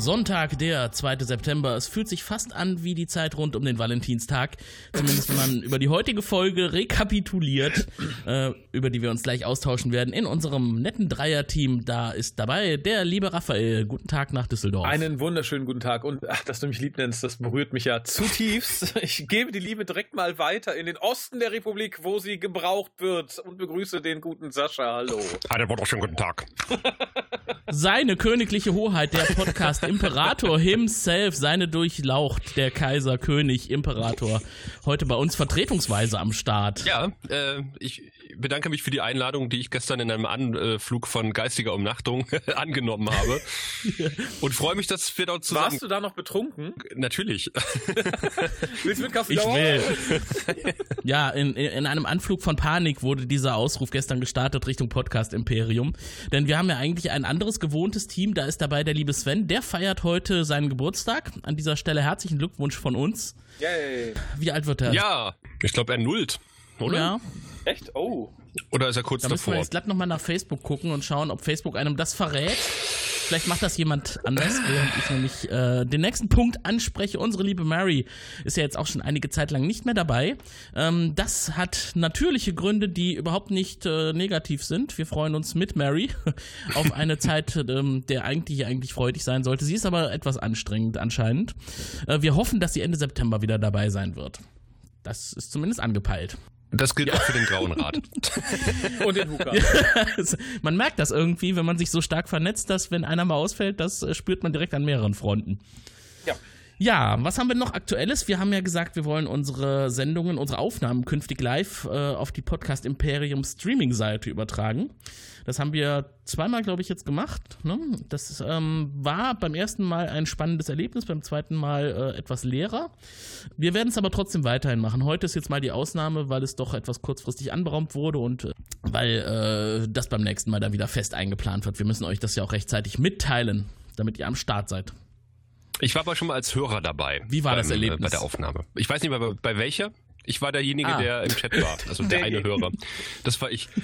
Sonntag, der 2. September. Es fühlt sich fast an wie die Zeit rund um den Valentinstag. Zumindest wenn man über die heutige Folge rekapituliert, äh, über die wir uns gleich austauschen werden. In unserem netten Dreier-Team, da ist dabei der liebe Raphael. Guten Tag nach Düsseldorf. Einen wunderschönen guten Tag. Und ach, dass du mich lieb nennst, das berührt mich ja zutiefst. Ich gebe die Liebe direkt mal weiter in den Osten der Republik, wo sie gebraucht wird. Und begrüße den guten Sascha. Hallo. Einen wunderschönen guten Tag. Seine königliche Hoheit, der Podcast Imperator himself, seine Durchlaucht, der Kaiser, König, Imperator, heute bei uns vertretungsweise am Start. Ja, äh, ich bedanke mich für die Einladung, die ich gestern in einem Anflug von geistiger Umnachtung angenommen habe. Und freue mich, dass wir dort zusammen... Warst du da noch betrunken? Natürlich. Willst du mit Kaffee Ich will. ja, in, in einem Anflug von Panik wurde dieser Ausruf gestern gestartet Richtung Podcast Imperium. Denn wir haben ja eigentlich ein anderes gewohntes Team. Da ist dabei der liebe Sven. Der feiert heute seinen Geburtstag. An dieser Stelle herzlichen Glückwunsch von uns. Yay. Wie alt wird er? Ja, ich glaube, er nullt, oder? Ja. Echt? Oh. Oder ist er kurz Da müssen wir davor? jetzt glatt nochmal nach Facebook gucken und schauen, ob Facebook einem das verrät. Vielleicht macht das jemand anders, während ich nämlich äh, den nächsten Punkt anspreche. Unsere liebe Mary ist ja jetzt auch schon einige Zeit lang nicht mehr dabei. Ähm, das hat natürliche Gründe, die überhaupt nicht äh, negativ sind. Wir freuen uns mit Mary auf eine Zeit, ähm, der eigentlich eigentlich freudig sein sollte. Sie ist aber etwas anstrengend anscheinend. Äh, wir hoffen, dass sie Ende September wieder dabei sein wird. Das ist zumindest angepeilt. Das gilt auch für den Grauen Rat. Und den Huka. man merkt das irgendwie, wenn man sich so stark vernetzt, dass wenn einer mal ausfällt, das äh, spürt man direkt an mehreren Fronten. Ja. Was haben wir noch Aktuelles? Wir haben ja gesagt, wir wollen unsere Sendungen, unsere Aufnahmen künftig live äh, auf die Podcast Imperium Streaming-Seite übertragen. Das haben wir zweimal, glaube ich, jetzt gemacht. Ne? Das ähm, war beim ersten Mal ein spannendes Erlebnis, beim zweiten Mal äh, etwas leerer. Wir werden es aber trotzdem weiterhin machen. Heute ist jetzt mal die Ausnahme, weil es doch etwas kurzfristig anberaumt wurde und äh, weil äh, das beim nächsten Mal dann wieder fest eingeplant wird. Wir müssen euch das ja auch rechtzeitig mitteilen, damit ihr am Start seid. Ich war aber schon mal als Hörer dabei. Wie war beim, das Erlebnis? Äh, bei der Aufnahme. Ich weiß nicht mehr, bei, bei welcher. Ich war derjenige, Ah. der im Chat war. Also der eine Hörer. Das war ich.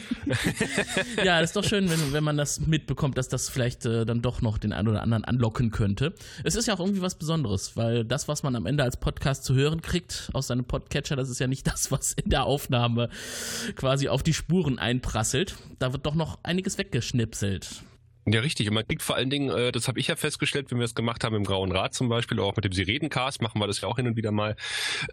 Ja, das ist doch schön, wenn, wenn man das mitbekommt, dass das vielleicht äh, dann doch noch den einen oder anderen anlocken könnte. Es ist ja auch irgendwie was Besonderes, weil das, was man am Ende als Podcast zu hören kriegt aus seinem Podcatcher, das ist ja nicht das, was in der Aufnahme quasi auf die Spuren einprasselt. Da wird doch noch einiges weggeschnipselt. Ja, richtig. Und man kriegt vor allen Dingen, äh, das habe ich ja festgestellt, wenn wir es gemacht haben im Grauen Rat zum Beispiel, auch mit dem Sirenencast, machen wir das ja auch hin und wieder mal,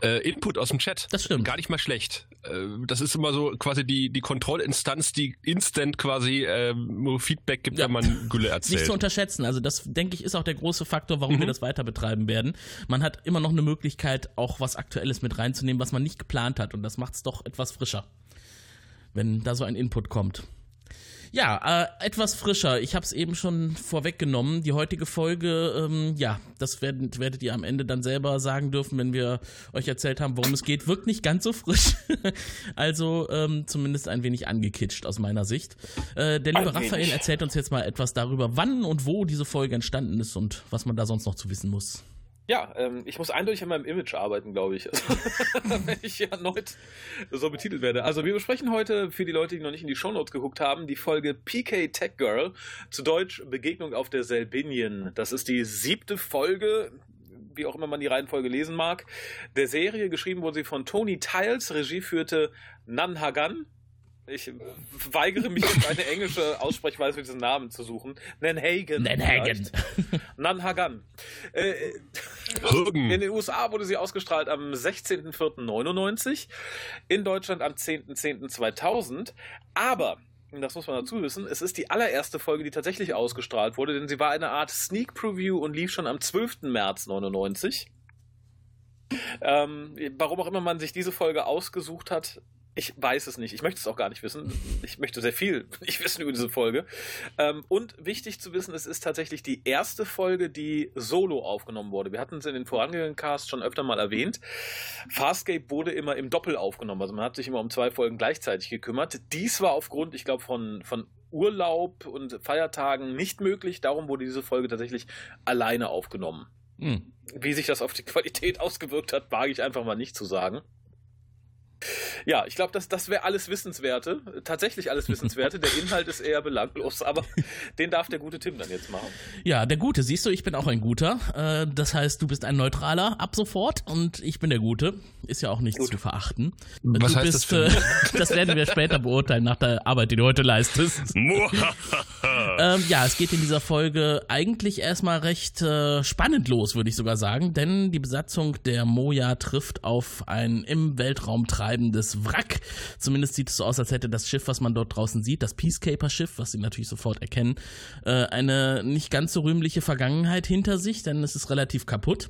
äh, Input aus dem Chat. Das stimmt. Gar nicht mal schlecht. Äh, das ist immer so quasi die, die Kontrollinstanz, die instant quasi äh, Feedback gibt, Ja. wenn man Gülle erzählt. Nicht zu unterschätzen. Also das, denke ich, ist auch der große Faktor, warum Mhm. wir das weiter betreiben werden. Man hat immer noch eine Möglichkeit, auch was Aktuelles mit reinzunehmen, was man nicht geplant hat. Und das macht es doch etwas frischer, wenn da so ein Input kommt. Ja, äh, etwas frischer. Ich habe es eben schon vorweggenommen. Die heutige Folge, ähm, ja, das werdet, werdet ihr am Ende dann selber sagen dürfen, wenn wir euch erzählt haben, worum es geht. Wirkt nicht ganz so frisch. also ähm, zumindest ein wenig angekitscht aus meiner Sicht. Äh, der liebe Raphael wenig. erzählt uns jetzt mal etwas darüber, wann und wo diese Folge entstanden ist und was man da sonst noch zu wissen muss. Ja, ähm, ich muss eindeutig an meinem Image arbeiten, glaube ich. Also, wenn ich hier erneut so betitelt werde. Also wir besprechen heute, für die Leute, die noch nicht in die Shownotes geguckt haben, die Folge PK Tech Girl, zu Deutsch Begegnung auf der Selbinien. Das ist die siebte Folge, wie auch immer man die Reihenfolge lesen mag, der Serie. Geschrieben wurde sie von Tony Tiles, Regie führte Nan Hagan. Ich weigere mich, jetzt eine englische Aussprechweise für diesen Namen zu suchen. Nan Hagen. Nanhagen. vielleicht. Nan Hagan. Äh, Hürgen. in den USA wurde sie ausgestrahlt am 16.04.99, in Deutschland am 10.10.2000. Aber, das muss man dazu wissen, es ist die allererste Folge, die tatsächlich ausgestrahlt wurde, denn sie war eine Art Sneak Preview und lief schon am 12. März 99. Ähm, warum auch immer man sich diese Folge ausgesucht hat, ich weiß es nicht. Ich möchte es auch gar nicht wissen. Ich möchte sehr viel nicht wissen über diese Folge. Ähm, und wichtig zu wissen, es ist tatsächlich die erste Folge, die solo aufgenommen wurde. Wir hatten es in den vorangehenden Casts schon öfter mal erwähnt. Farscape wurde immer im Doppel aufgenommen. Also man hat sich immer um zwei Folgen gleichzeitig gekümmert. Dies war aufgrund, ich glaube, von, von Urlaub und Feiertagen nicht möglich. Darum wurde diese Folge tatsächlich alleine aufgenommen. Hm. Wie sich das auf die Qualität ausgewirkt hat, wage ich einfach mal nicht zu sagen. Ja, ich glaube, das, das wäre alles Wissenswerte. Tatsächlich alles Wissenswerte. Der Inhalt ist eher belanglos, aber den darf der gute Tim dann jetzt machen. Ja, der Gute, siehst du, ich bin auch ein Guter. Äh, das heißt, du bist ein Neutraler ab sofort und ich bin der Gute. Ist ja auch nicht Gut. zu verachten. Was du heißt bist, das? Für äh, das werden wir später beurteilen nach der Arbeit, die du heute leistest. ähm, ja, es geht in dieser Folge eigentlich erstmal recht äh, spannend los, würde ich sogar sagen, denn die Besatzung der Moja trifft auf ein im Weltraum treibendes Wrack. Zumindest sieht es so aus, als hätte das Schiff, was man dort draußen sieht, das Peacekeeper-Schiff, was sie natürlich sofort erkennen, äh, eine nicht ganz so rühmliche Vergangenheit hinter sich, denn es ist relativ kaputt.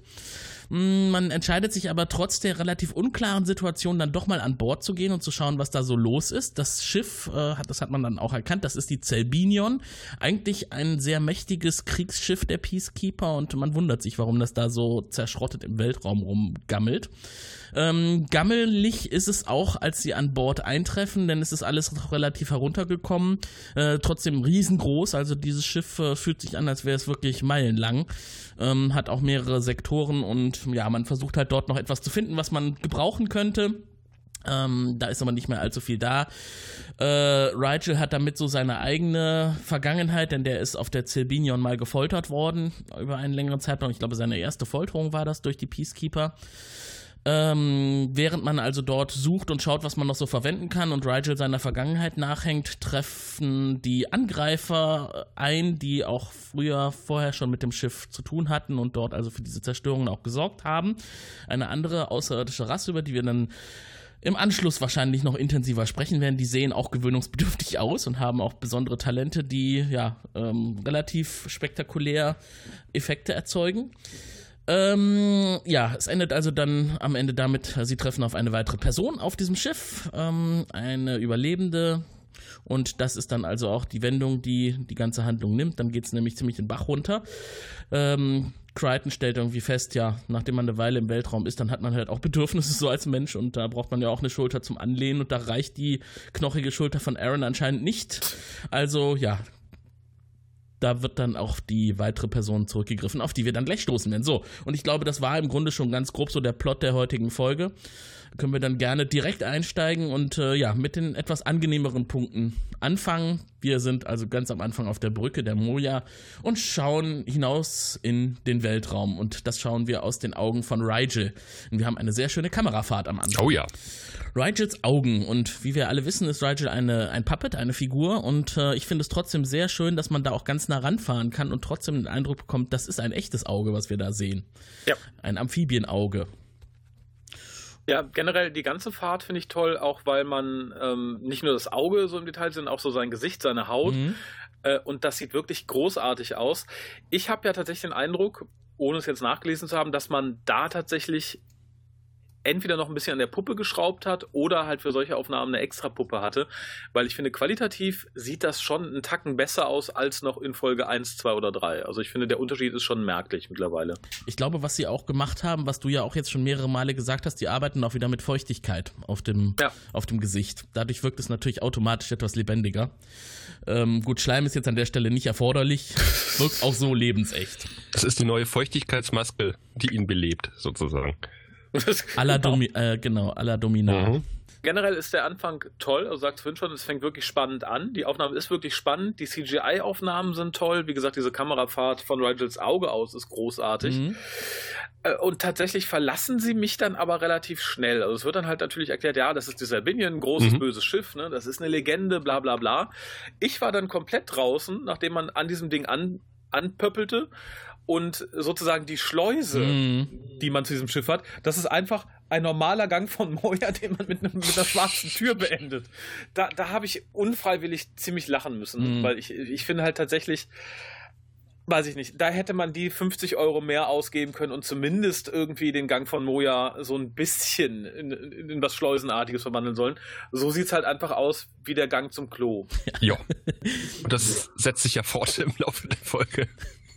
Mm, man entscheidet sich aber trotz der relativ unklaren Situation dann doch mal an Bord zu gehen und zu schauen, was da so los ist. Das Schiff, äh, das hat man dann auch erkannt, das ist die Zelbinion. Eigentlich ein sehr mächtiges Kriegsschiff der Peacekeeper und man wundert sich, warum das da so zerschrottet im Weltraum rumgammelt. Ähm, gammelig ist es auch, als sie an Bord eintreffen, denn es ist alles noch relativ heruntergekommen. Äh, trotzdem riesengroß, also dieses Schiff äh, fühlt sich an, als wäre es wirklich meilenlang. Ähm, hat auch mehrere Sektoren und ja, man versucht halt dort noch etwas zu finden, was man gebrauchen könnte. Ähm, da ist aber nicht mehr allzu viel da. Äh, Rigel hat damit so seine eigene Vergangenheit, denn der ist auf der Zilbinion mal gefoltert worden über einen längeren Zeitraum. Ich glaube, seine erste Folterung war das durch die Peacekeeper. Ähm, während man also dort sucht und schaut, was man noch so verwenden kann und Rigel seiner Vergangenheit nachhängt, treffen die Angreifer ein, die auch früher vorher schon mit dem Schiff zu tun hatten und dort also für diese Zerstörungen auch gesorgt haben. Eine andere außerirdische Rasse, über die wir dann im Anschluss wahrscheinlich noch intensiver sprechen werden. Die sehen auch gewöhnungsbedürftig aus und haben auch besondere Talente, die ja ähm, relativ spektakulär Effekte erzeugen. Ähm, ja, es endet also dann am Ende damit, sie treffen auf eine weitere Person auf diesem Schiff, ähm, eine Überlebende. Und das ist dann also auch die Wendung, die die ganze Handlung nimmt. Dann geht es nämlich ziemlich den Bach runter. Ähm, Crichton stellt irgendwie fest, ja, nachdem man eine Weile im Weltraum ist, dann hat man halt auch Bedürfnisse so als Mensch und da braucht man ja auch eine Schulter zum Anlehnen und da reicht die knochige Schulter von Aaron anscheinend nicht. Also ja, da wird dann auch die weitere Person zurückgegriffen, auf die wir dann gleich stoßen werden. So, und ich glaube, das war im Grunde schon ganz grob so der Plot der heutigen Folge. Können wir dann gerne direkt einsteigen und äh, ja, mit den etwas angenehmeren Punkten anfangen. Wir sind also ganz am Anfang auf der Brücke der Moja und schauen hinaus in den Weltraum. Und das schauen wir aus den Augen von Rigel. Und wir haben eine sehr schöne Kamerafahrt am Anfang. Oh ja. Rigels Augen. Und wie wir alle wissen, ist Rigel eine, ein Puppet, eine Figur. Und äh, ich finde es trotzdem sehr schön, dass man da auch ganz nah ranfahren kann und trotzdem den Eindruck bekommt, das ist ein echtes Auge, was wir da sehen. Ja. Ein Amphibienauge. Ja, generell die ganze Fahrt finde ich toll, auch weil man ähm, nicht nur das Auge so im Detail sieht, sondern auch so sein Gesicht, seine Haut. Mhm. Äh, und das sieht wirklich großartig aus. Ich habe ja tatsächlich den Eindruck, ohne es jetzt nachgelesen zu haben, dass man da tatsächlich entweder noch ein bisschen an der Puppe geschraubt hat oder halt für solche Aufnahmen eine extra Puppe hatte, weil ich finde, qualitativ sieht das schon einen Tacken besser aus als noch in Folge 1, 2 oder 3. Also ich finde, der Unterschied ist schon merklich mittlerweile. Ich glaube, was sie auch gemacht haben, was du ja auch jetzt schon mehrere Male gesagt hast, die arbeiten auch wieder mit Feuchtigkeit auf dem, ja. auf dem Gesicht. Dadurch wirkt es natürlich automatisch etwas lebendiger. Ähm, gut, Schleim ist jetzt an der Stelle nicht erforderlich, wirkt auch so lebensecht. Das ist die neue Feuchtigkeitsmaske, die ihn belebt, sozusagen. Aller genau. Domi äh, genau, aller Domina. Mhm. Generell ist der Anfang toll, also sagst du schon, es fängt wirklich spannend an. Die Aufnahme ist wirklich spannend, die CGI-Aufnahmen sind toll. Wie gesagt, diese Kamerafahrt von Rigels Auge aus ist großartig. Mhm. Äh, und tatsächlich verlassen sie mich dann aber relativ schnell. Also es wird dann halt natürlich erklärt, ja, das ist die Sabinian, ein großes mhm. böses Schiff, ne? Das ist eine Legende, bla bla bla. Ich war dann komplett draußen, nachdem man an diesem Ding an, anpöppelte und sozusagen die Schleuse, mm. die man zu diesem Schiff hat, das ist einfach ein normaler Gang von Moja, den man mit, einem, mit einer schwarzen Tür beendet. Da, da habe ich unfreiwillig ziemlich lachen müssen, mm. weil ich, ich finde halt tatsächlich, weiß ich nicht, da hätte man die 50 Euro mehr ausgeben können und zumindest irgendwie den Gang von Moja so ein bisschen in, in was Schleusenartiges verwandeln sollen. So sieht es halt einfach aus wie der Gang zum Klo. Ja. Und das setzt sich ja fort im Laufe der Folge.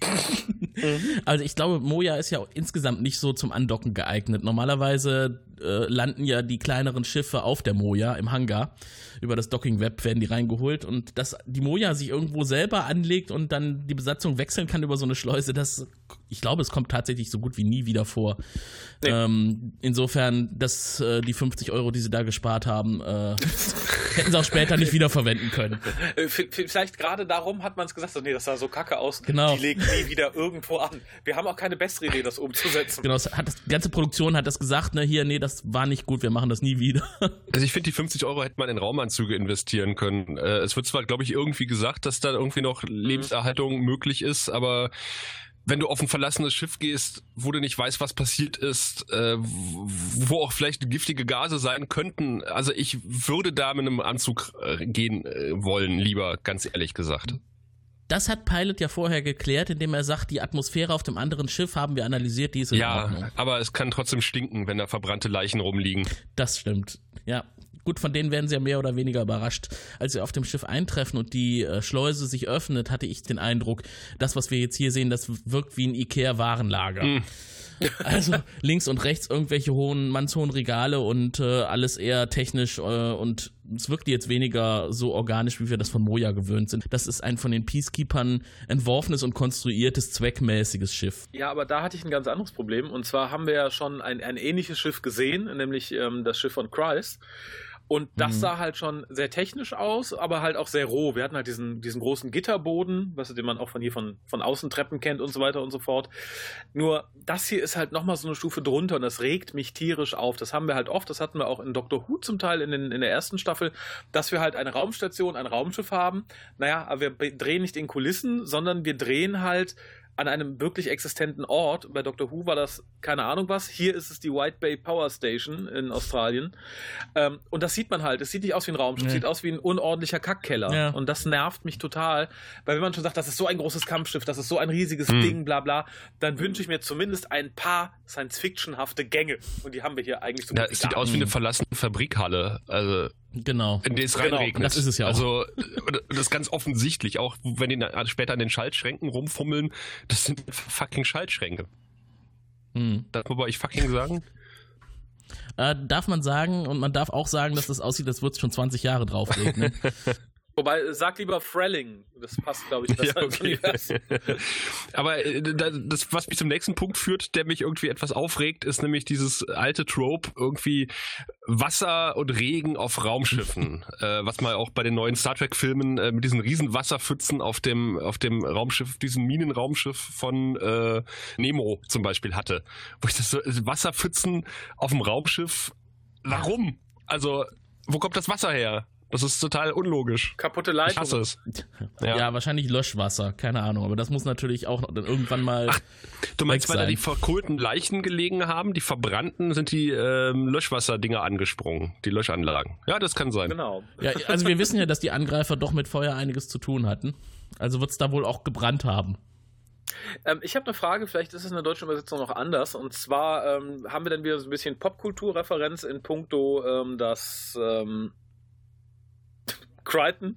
also ich glaube, Moja ist ja auch insgesamt nicht so zum Andocken geeignet. Normalerweise äh, landen ja die kleineren Schiffe auf der Moja im Hangar. Über das Docking Web werden die reingeholt und dass die Moja sich irgendwo selber anlegt und dann die Besatzung wechseln kann über so eine Schleuse, das, ich glaube, es kommt tatsächlich so gut wie nie wieder vor. Nee. Ähm, insofern, dass äh, die 50 Euro, die sie da gespart haben, äh, hätten sie auch später nicht wiederverwenden können. Äh, vielleicht gerade darum hat man es gesagt, nee, das sah so kacke aus. Genau. Die legen nie wieder irgendwo an. Wir haben auch keine bessere Idee, das umzusetzen. Genau, hat das, die ganze Produktion hat das gesagt, ne, hier, nee, das war nicht gut, wir machen das nie wieder. Also ich finde, die 50 Euro hätte man in Raumanzüge investieren können. Äh, es wird zwar, glaube ich, irgendwie gesagt, dass da irgendwie noch Lebenserhaltung möglich ist, aber wenn du auf ein verlassenes Schiff gehst, wo du nicht weißt, was passiert ist, äh, wo auch vielleicht giftige Gase sein könnten, also ich würde da mit einem Anzug äh, gehen äh, wollen, lieber, ganz ehrlich gesagt. Das hat Pilot ja vorher geklärt, indem er sagt, die Atmosphäre auf dem anderen Schiff haben wir analysiert, die ist in ja, Ordnung. Ja, aber es kann trotzdem stinken, wenn da verbrannte Leichen rumliegen. Das stimmt, ja. Gut, von denen werden sie ja mehr oder weniger überrascht. Als sie auf dem Schiff eintreffen und die äh, Schleuse sich öffnet, hatte ich den Eindruck, das, was wir jetzt hier sehen, das wirkt wie ein Ikea-Warenlager. Mhm. Also links und rechts irgendwelche hohen, mannshohen Regale und äh, alles eher technisch äh, und es wirkt jetzt weniger so organisch, wie wir das von Moja gewöhnt sind. Das ist ein von den Peacekeepers entworfenes und konstruiertes, zweckmäßiges Schiff. Ja, aber da hatte ich ein ganz anderes Problem. Und zwar haben wir ja schon ein, ein ähnliches Schiff gesehen, nämlich ähm, das Schiff von Christ. Und das mhm. sah halt schon sehr technisch aus, aber halt auch sehr roh. Wir hatten halt diesen, diesen großen Gitterboden, was den man auch von hier von, von Außentreppen kennt und so weiter und so fort. Nur das hier ist halt nochmal so eine Stufe drunter und das regt mich tierisch auf. Das haben wir halt oft, das hatten wir auch in Doctor Who zum Teil in, den, in der ersten Staffel, dass wir halt eine Raumstation, ein Raumschiff haben. Naja, aber wir drehen nicht in Kulissen, sondern wir drehen halt an einem wirklich existenten Ort. Bei Doctor Who war das keine Ahnung was. Hier ist es die White Bay Power Station in Australien. Ähm, und das sieht man halt. Es sieht nicht aus wie ein Raumschiff, nee. sieht aus wie ein unordentlicher Kackkeller. Ja. Und das nervt mich total. Weil wenn man schon sagt, das ist so ein großes Kampfschiff, das ist so ein riesiges mhm. Ding, bla bla, dann wünsche ich mir zumindest ein paar Science-Fiction-hafte Gänge. Und die haben wir hier eigentlich so ja, Es sieht aus wie eine verlassene Fabrikhalle. Also Genau. In die es genau. reinregnet. Das ist es ja auch. Also, das ist ganz offensichtlich. Auch wenn die später an den Schaltschränken rumfummeln, das sind fucking Schaltschränke. Hm. Darf man bei euch fucking sagen? Äh, darf man sagen und man darf auch sagen, dass das aussieht, als würde es schon 20 Jahre drauf regnen. Wobei, sag lieber Frelling. Das passt, glaube ich, besser ja, okay. Aber äh, das, was mich zum nächsten Punkt führt, der mich irgendwie etwas aufregt, ist nämlich dieses alte Trope, irgendwie Wasser und Regen auf Raumschiffen. äh, was man auch bei den neuen Star Trek-Filmen äh, mit diesen riesen Wasserpfützen auf dem, auf dem Raumschiff, diesem Minenraumschiff von äh, Nemo zum Beispiel hatte. Wo ich das so, Wasserpfützen auf dem Raumschiff, warum? Also, wo kommt das Wasser her? Das ist total unlogisch. Kaputte Leitung. Ich hasse es. Ja. ja. wahrscheinlich Löschwasser, keine Ahnung. Aber das muss natürlich auch dann irgendwann mal. Ach, du meinst, weil da die verkohlten Leichen gelegen haben, die verbrannten, sind die ähm, Löschwasserdinger angesprungen, die Löschanlagen. Ja, das kann sein. Genau. Ja, also wir wissen ja, dass die Angreifer doch mit Feuer einiges zu tun hatten. Also wird es da wohl auch gebrannt haben. Ähm, ich habe eine Frage, vielleicht ist es in der deutschen Übersetzung noch anders. Und zwar ähm, haben wir dann wieder so ein bisschen Popkulturreferenz in puncto, ähm, dass ähm, Crichton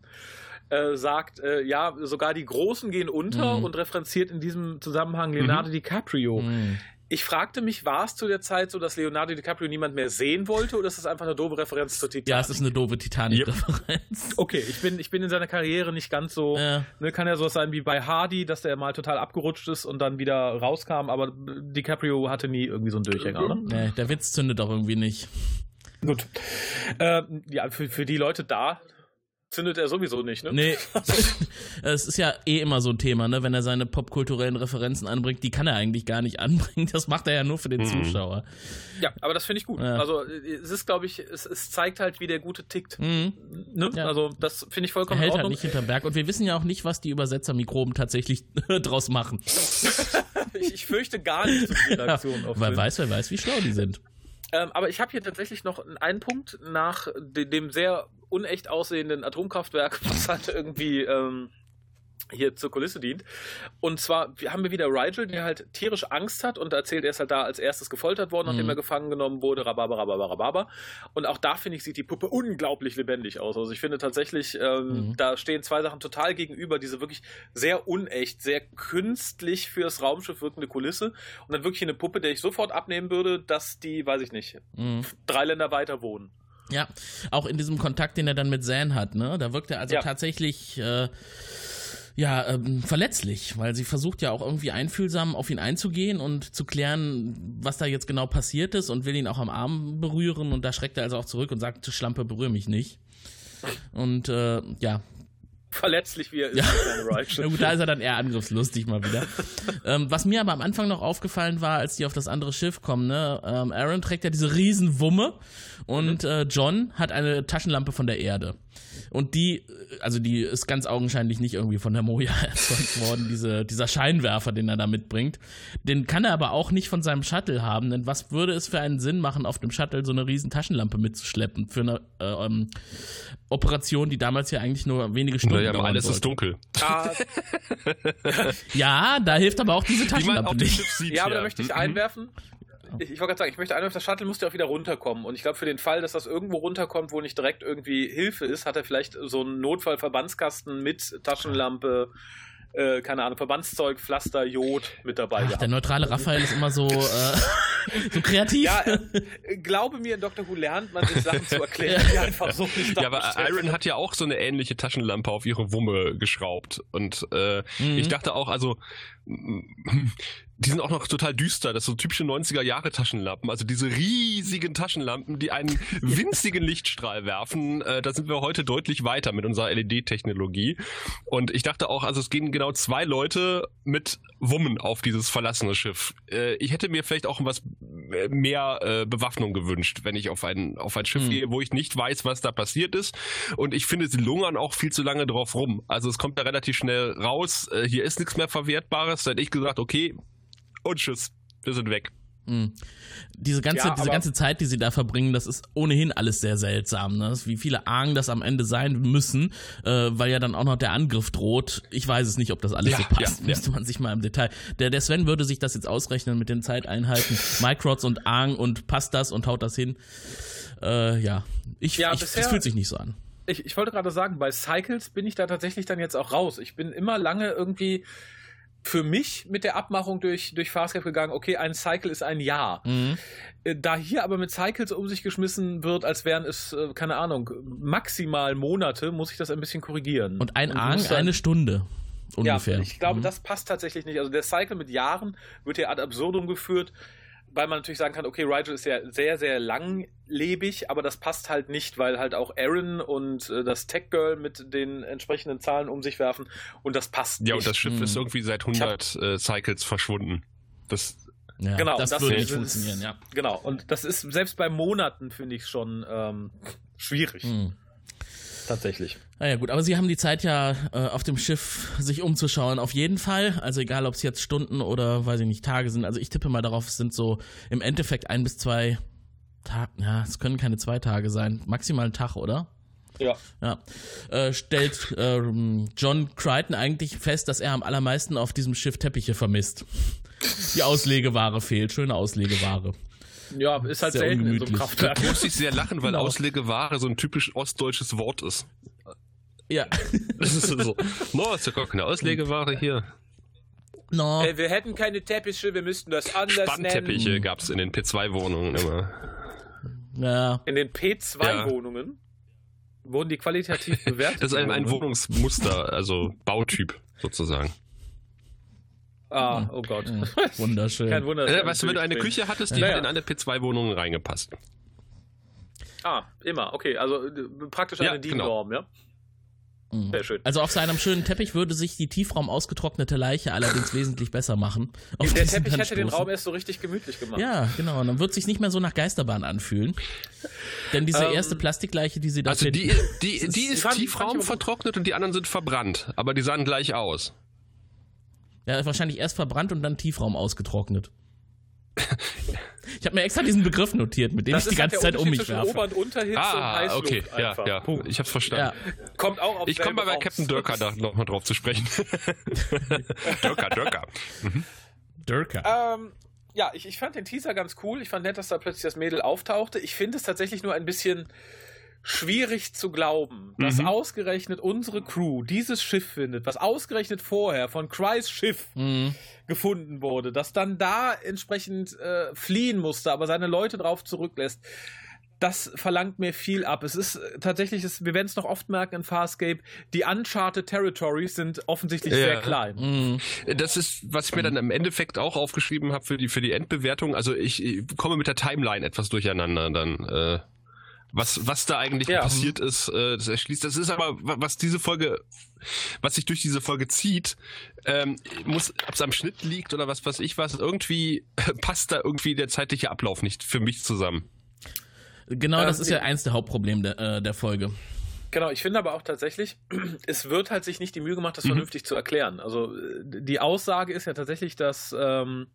äh, sagt, äh, ja, sogar die Großen gehen unter mhm. und referenziert in diesem Zusammenhang Leonardo mhm. DiCaprio. Mhm. Ich fragte mich, war es zu der Zeit so, dass Leonardo DiCaprio niemand mehr sehen wollte oder ist das einfach eine doofe Referenz zur Titanic? Ja, es ist eine doofe Titanic-Referenz. Okay, ich bin, ich bin in seiner Karriere nicht ganz so. Ja. Ne, kann ja sowas sein wie bei Hardy, dass der mal total abgerutscht ist und dann wieder rauskam, aber DiCaprio hatte nie irgendwie so einen Durchhänger, oder? Nee, der Witz zündet auch irgendwie nicht. Gut. Äh, ja, für, für die Leute da, zündet er sowieso nicht, ne? Nee. es ist ja eh immer so ein Thema, ne? Wenn er seine popkulturellen Referenzen anbringt, die kann er eigentlich gar nicht anbringen. Das macht er ja nur für den mhm. Zuschauer. Ja, aber das finde ich gut. Ja. Also es ist, glaube ich, es, es, zeigt halt, wie der Gute tickt. Mhm. Ne? Ja. Also das finde ich vollkommen er hält halt nicht hinterm Berg. Und wir wissen ja auch nicht, was die Übersetzermikroben tatsächlich draus machen. ich, ich, fürchte gar nicht so die Reaktion ja. auf Wer weiß, wer weiß, wie schlau die sind. Ähm, aber ich habe hier tatsächlich noch einen Punkt nach dem sehr unecht aussehenden Atomkraftwerk, was halt irgendwie ähm, hier zur Kulisse dient. Und zwar haben wir wieder Rigel, der halt tierisch Angst hat und erzählt, er ist halt da als erstes gefoltert worden, nachdem Mhm. er gefangen genommen wurde, rababa, rababa, rababa. Und auch da, finde ich, sieht die Puppe unglaublich lebendig aus. Also ich finde tatsächlich, ähm, Mhm. da stehen zwei Sachen total gegenüber. Diese wirklich sehr unecht, sehr künstlich fürs Raumschiff wirkende Kulisse und dann wirklich eine Puppe, der ich sofort abnehmen würde, dass die, weiß ich nicht, Mhm. drei Länder weiter wohnen. Ja, auch in diesem Kontakt, den er dann mit Zan hat, ne? Da wirkt er also Ja. tatsächlich äh, ja ähm, verletzlich, weil sie versucht ja auch irgendwie einfühlsam auf ihn einzugehen und zu klären, was da jetzt genau passiert ist und will ihn auch am Arm berühren und da schreckt er also auch zurück und sagt, Schlampe, berühre mich nicht. Und äh, ja, Verletzlich wie er ist, Ja. na gut, da ist er dann eher angriffslustig mal wieder. ähm, was mir aber am Anfang noch aufgefallen war, als die auf das andere Schiff kommen, ne, ähm, Aaron trägt ja diese Riesenwumme und äh, John hat eine Taschenlampe von der Erde. Und die, äh, also die ist ganz augenscheinlich nicht irgendwie von der Moja erzeugt worden, diese, dieser Scheinwerfer, den er da mitbringt. Den kann er aber auch nicht von seinem Shuttle haben, denn was würde es für einen Sinn machen, auf dem Shuttle so eine riesen Taschenlampe mitzuschleppen für eine äh, ähm, Operation, die damals ja eigentlich nur wenige Stunden Naja, dauern alles ist sollte. dunkel. Ah, Ja, da hilft aber auch diese Taschenlampe auf dem nicht. Sieht. Ja, aber da möchte ich Mhm. einwerfen. Ich, ich wollte gerade sagen, ich möchte einwerfen, das Shuttle muss ja auch wieder runterkommen. Und ich glaube, für den Fall, dass das irgendwo runterkommt, wo nicht direkt irgendwie Hilfe ist, hat er vielleicht so einen Notfallverbandskasten mit Taschenlampe, äh, keine Ahnung, Verbandszeug, Pflaster, Jod mit dabei Ach, gehabt. der neutrale Raphael ist immer so, äh, so kreativ. Ja, äh, glaube mir, in Doctor Who lernt man sich Sachen zu erklären, die einfach so nicht Ja, aber dargestellt Iron hat ja auch so eine ähnliche Taschenlampe auf ihre Wumme geschraubt. Und äh, Mhm. ich dachte auch, also die sind auch noch total düster. Das sind so typische 90er Jahre Taschenlampen. Also diese riesigen Taschenlampen, die einen winzigen Lichtstrahl werfen. Äh, da sind wir heute deutlich weiter mit unserer LED-Technologie. Und ich dachte auch, also es gehen genau zwei Leute mit Wummen auf dieses verlassene Schiff. Äh, ich hätte mir vielleicht auch was mehr äh, Bewaffnung gewünscht, wenn ich auf ein, auf ein Schiff Hm. gehe, wo ich nicht weiß, was da passiert ist. Und ich finde, sie lungern auch viel zu lange drauf rum. Also es kommt da relativ schnell raus. Äh, hier ist nichts mehr Verwertbares. Da hätte ich gesagt, okay, und tschüss, wir sind weg. Mhm. Diese ganze, Ja, diese ganze Zeit, die sie da verbringen, das ist ohnehin alles sehr seltsam. Ne? Wie viele Argen das am Ende sein müssen, äh, weil ja dann auch noch der Angriff droht. Ich weiß es nicht, ob das alles Ja, so passt. ja, ja. Müsste man sich mal im Detail. Der, der Sven würde sich das jetzt ausrechnen mit den Zeiteinheiten. Microds und Argen und passt das und haut das hin. Äh, ja, ich, Ja, ich, bisher- das fühlt sich nicht so an. ich, ich wollte gerade sagen, bei Cycles bin ich da tatsächlich dann jetzt auch raus. Ich bin immer lange irgendwie für mich mit der Abmachung durch, durch Farscape gegangen, okay, ein Cycle ist ein Jahr. Mhm. Äh, Da hier aber mit Cycles um sich geschmissen wird, als wären es, äh, keine Ahnung, maximal Monate, muss ich das ein bisschen korrigieren. Und ein dann- eine Stunde ungefähr. Ja, ich glaube, Mhm. das passt tatsächlich nicht. Also der Cycle mit Jahren wird ja ad absurdum geführt, weil man natürlich sagen kann, okay, Rigel ist ja sehr, sehr langlebig, aber das passt halt nicht, weil halt auch Aaron und äh, das Tech Girl mit den entsprechenden Zahlen um sich werfen und das passt Ja, nicht. und das Schiff Hm. ist irgendwie seit 100 äh, Cycles verschwunden. Das, Ja, Genau, das, das würde ist- nicht funktionieren, ja. Genau, und das ist selbst bei Monaten, finde ich, schon ähm, schwierig. Mhm. Tatsächlich. Naja gut, aber sie haben die Zeit ja äh, auf dem Schiff sich umzuschauen, auf jeden Fall. Also egal, ob es jetzt Stunden oder, weiß ich nicht, Tage sind. Also ich tippe mal darauf, es sind so im Endeffekt ein bis zwei Tage. Ja, es können keine zwei Tage sein. Maximal ein Tag, oder? Ja. Ja. Äh, stellt ähm, John Crichton eigentlich fest, dass er am allermeisten auf diesem Schiff Teppiche vermisst. Die Auslegeware fehlt, schöne Auslegeware. Ja, ist halt Sehr selten in so einem ungemütlich. Kraftwerk. da muss ich sehr lachen, weil Genau. Auslegeware so ein typisch ostdeutsches Wort ist. Ja. Das ist so, no, ist ja gar keine Auslegeware hier. no. Äh, wir hätten keine Teppiche, wir müssten das anders nennen. Spannteppiche gab es in den P2-Wohnungen immer. Ja. In den P2-Wohnungen wurden die qualitativ bewertet. Das ist ein, ein Wohnungsmuster, also Bautyp sozusagen. Ah, oh Gott. Mhm. Wunderschön. Kein Wunder. wir weißt du, wenn du eine Küche hattest, die Ja, hat ja. in eine P2-Wohnung reingepasst. Ah, immer. Okay, also äh, praktisch Ja, eine genau. DIN-Norm, ja? Mhm. Sehr schön. Also auf seinem schönen Teppich würde sich die Tiefraum ausgetrocknete Leiche allerdings wesentlich besser machen. Auf Der Teppich hätte den. Raum erst so richtig gemütlich gemacht. Ja, genau. Und dann wird es sich nicht mehr so nach Geisterbahn anfühlen. Denn diese Ähm, erste Plastikleiche, die sie da Also finden, die, die, die ist fand- fand ich Tiefraum vertrocknet und die anderen sind verbrannt, aber die sahen gleich aus. ja, wahrscheinlich erst verbrannt und dann Tiefraum ausgetrocknet. Ich habe mir extra diesen Begriff notiert, mit dem Das ich die halt ganze der Zeit um mich werfe. Ober- und Unterhitze und Ah, Heißluft okay, ja, einfach. ja. Punkt. Ich hab's verstanden. Ja. Kommt auch auf Ich komme mal bei Captain. Dörker da nochmal drauf zu sprechen. Dörker, Dörker. Dörker. Ähm, ja, ich, ich fand den Teaser ganz cool. Ich fand nett, dass da plötzlich das Mädel auftauchte. Ich finde es tatsächlich nur ein bisschen schwierig zu glauben, dass Mhm. ausgerechnet unsere Crew dieses Schiff findet, was ausgerechnet vorher von Crys Schiff Mhm. gefunden wurde, dass dann da entsprechend äh, fliehen musste, aber seine Leute drauf zurücklässt. Das verlangt mir viel ab. Es ist äh, tatsächlich, es, wir werden es noch oft merken in Farscape, die Uncharted Territories sind offensichtlich Ja. sehr klein. Mhm. Das ist, was ich mir dann im Endeffekt auch aufgeschrieben habe für die, für die Endbewertung. Also ich, ich komme mit der Timeline etwas durcheinander dann. Äh, was, was da eigentlich Ja. passiert ist, äh, das erschließt. Das ist aber, wa- was diese Folge, was sich durch diese Folge zieht, ähm, muss, ob es am Schnitt liegt oder was weiß ich was, irgendwie passt da irgendwie der zeitliche Ablauf nicht für mich zusammen. Genau, das Ähm, ist ja eins der Hauptprobleme der, äh, der Folge. Genau, ich finde aber auch tatsächlich, es wird halt sich nicht die Mühe gemacht, das Mhm. vernünftig zu erklären. Also äh, die Aussage ist ja tatsächlich, dass ähm,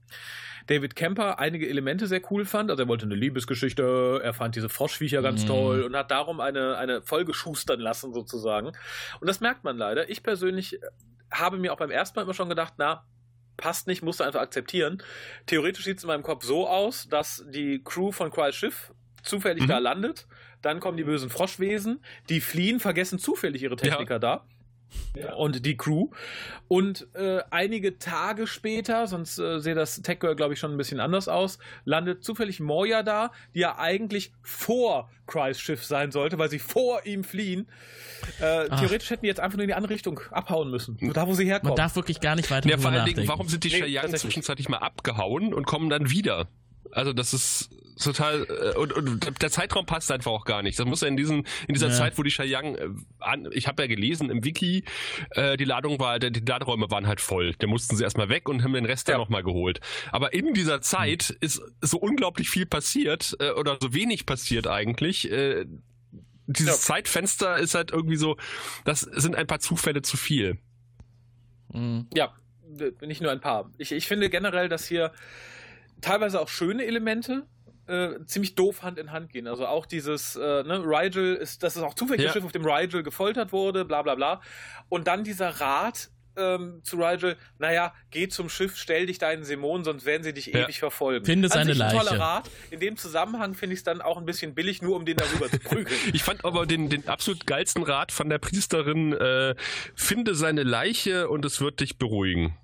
David Kemper einige Elemente sehr cool fand. Also er wollte eine Liebesgeschichte, er fand diese Froschviecher ganz Mhm. toll und hat darum eine, eine Folge schustern lassen sozusagen. Und das merkt man leider. Ich persönlich äh, habe mir auch beim ersten Mal immer schon gedacht, na, passt nicht, musst du einfach akzeptieren. Theoretisch sieht es in meinem Kopf so aus, dass die Crew von Crys Schiff zufällig Mhm. da landet. Dann kommen die bösen Froschwesen, die fliehen, vergessen zufällig ihre Techniker da. Und die Crew. Und äh, einige Tage später, sonst äh, sehe das Tech Girl, glaube ich, schon ein bisschen anders aus, landet zufällig Moya da, die ja eigentlich vor Crys Schiff sein sollte, weil sie vor ihm fliehen. Äh, theoretisch hätten die jetzt einfach nur in die andere Richtung abhauen müssen. Da, wo sie Man herkommen. darf wirklich gar nicht weiter Ja, vor allen Dingen, warum sind die Nee, tatsächlich. zwischenzeitlich mal abgehauen und kommen dann wieder? Also das ist total äh, und, und der Zeitraum passt einfach auch gar nicht. Das muss ja in diesen in dieser Ja. Zeit, wo die Cheyenne äh, an, ich habe ja gelesen im Wiki, äh, die Ladung war, die die Laderäume waren halt voll. Da mussten sie erstmal weg und haben den Rest Ja. dann nochmal geholt. Aber in dieser Zeit ist so unglaublich viel passiert äh, oder so wenig passiert eigentlich. Äh, dieses Ja. Zeitfenster ist halt irgendwie so, das sind ein paar Zufälle zu viel. Mhm. Ja, nicht nur ein paar. Ich, ich finde generell, dass hier teilweise auch schöne Elemente äh, ziemlich doof Hand in Hand gehen. Also auch dieses, äh, ne, Rigel ist, das ist auch zufällig Ja. das Schiff, auf dem Rigel gefoltert wurde, bla bla bla. Und dann dieser Rat ähm, zu Rigel, naja, geh zum Schiff, stell dich da in Simon, sonst werden sie dich Ja. ewig verfolgen. Finde seine sich ein toller Leiche. Rat. In dem Zusammenhang finde ich es dann auch ein bisschen billig, nur um den darüber zu prügeln. Ich fand aber den, den absolut geilsten Rat von der Priesterin, äh, finde seine Leiche und es wird dich beruhigen.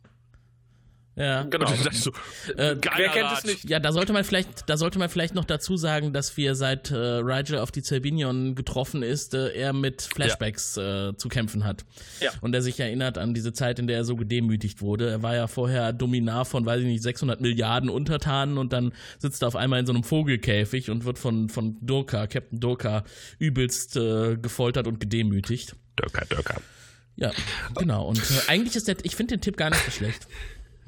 Ja. Genau. So, Äh, Wer kennt Rat. es nicht? Ja, da sollte man vielleicht, da sollte man vielleicht noch dazu sagen, dass wir seit äh, Rigel auf die Zerbinion getroffen ist, äh, er mit Flashbacks äh, zu kämpfen hat. Ja. Und er sich erinnert an diese Zeit, in der er so gedemütigt wurde. Er war ja vorher Dominar von, weiß ich nicht, 600 Milliarden Untertanen und dann sitzt er auf einmal in so einem Vogelkäfig und wird von, von Durka, Captain Durka, übelst äh, gefoltert und gedemütigt. Döcker, Döcker. Ja, genau. Und äh, eigentlich ist der, ich finde den Tipp gar nicht so schlecht,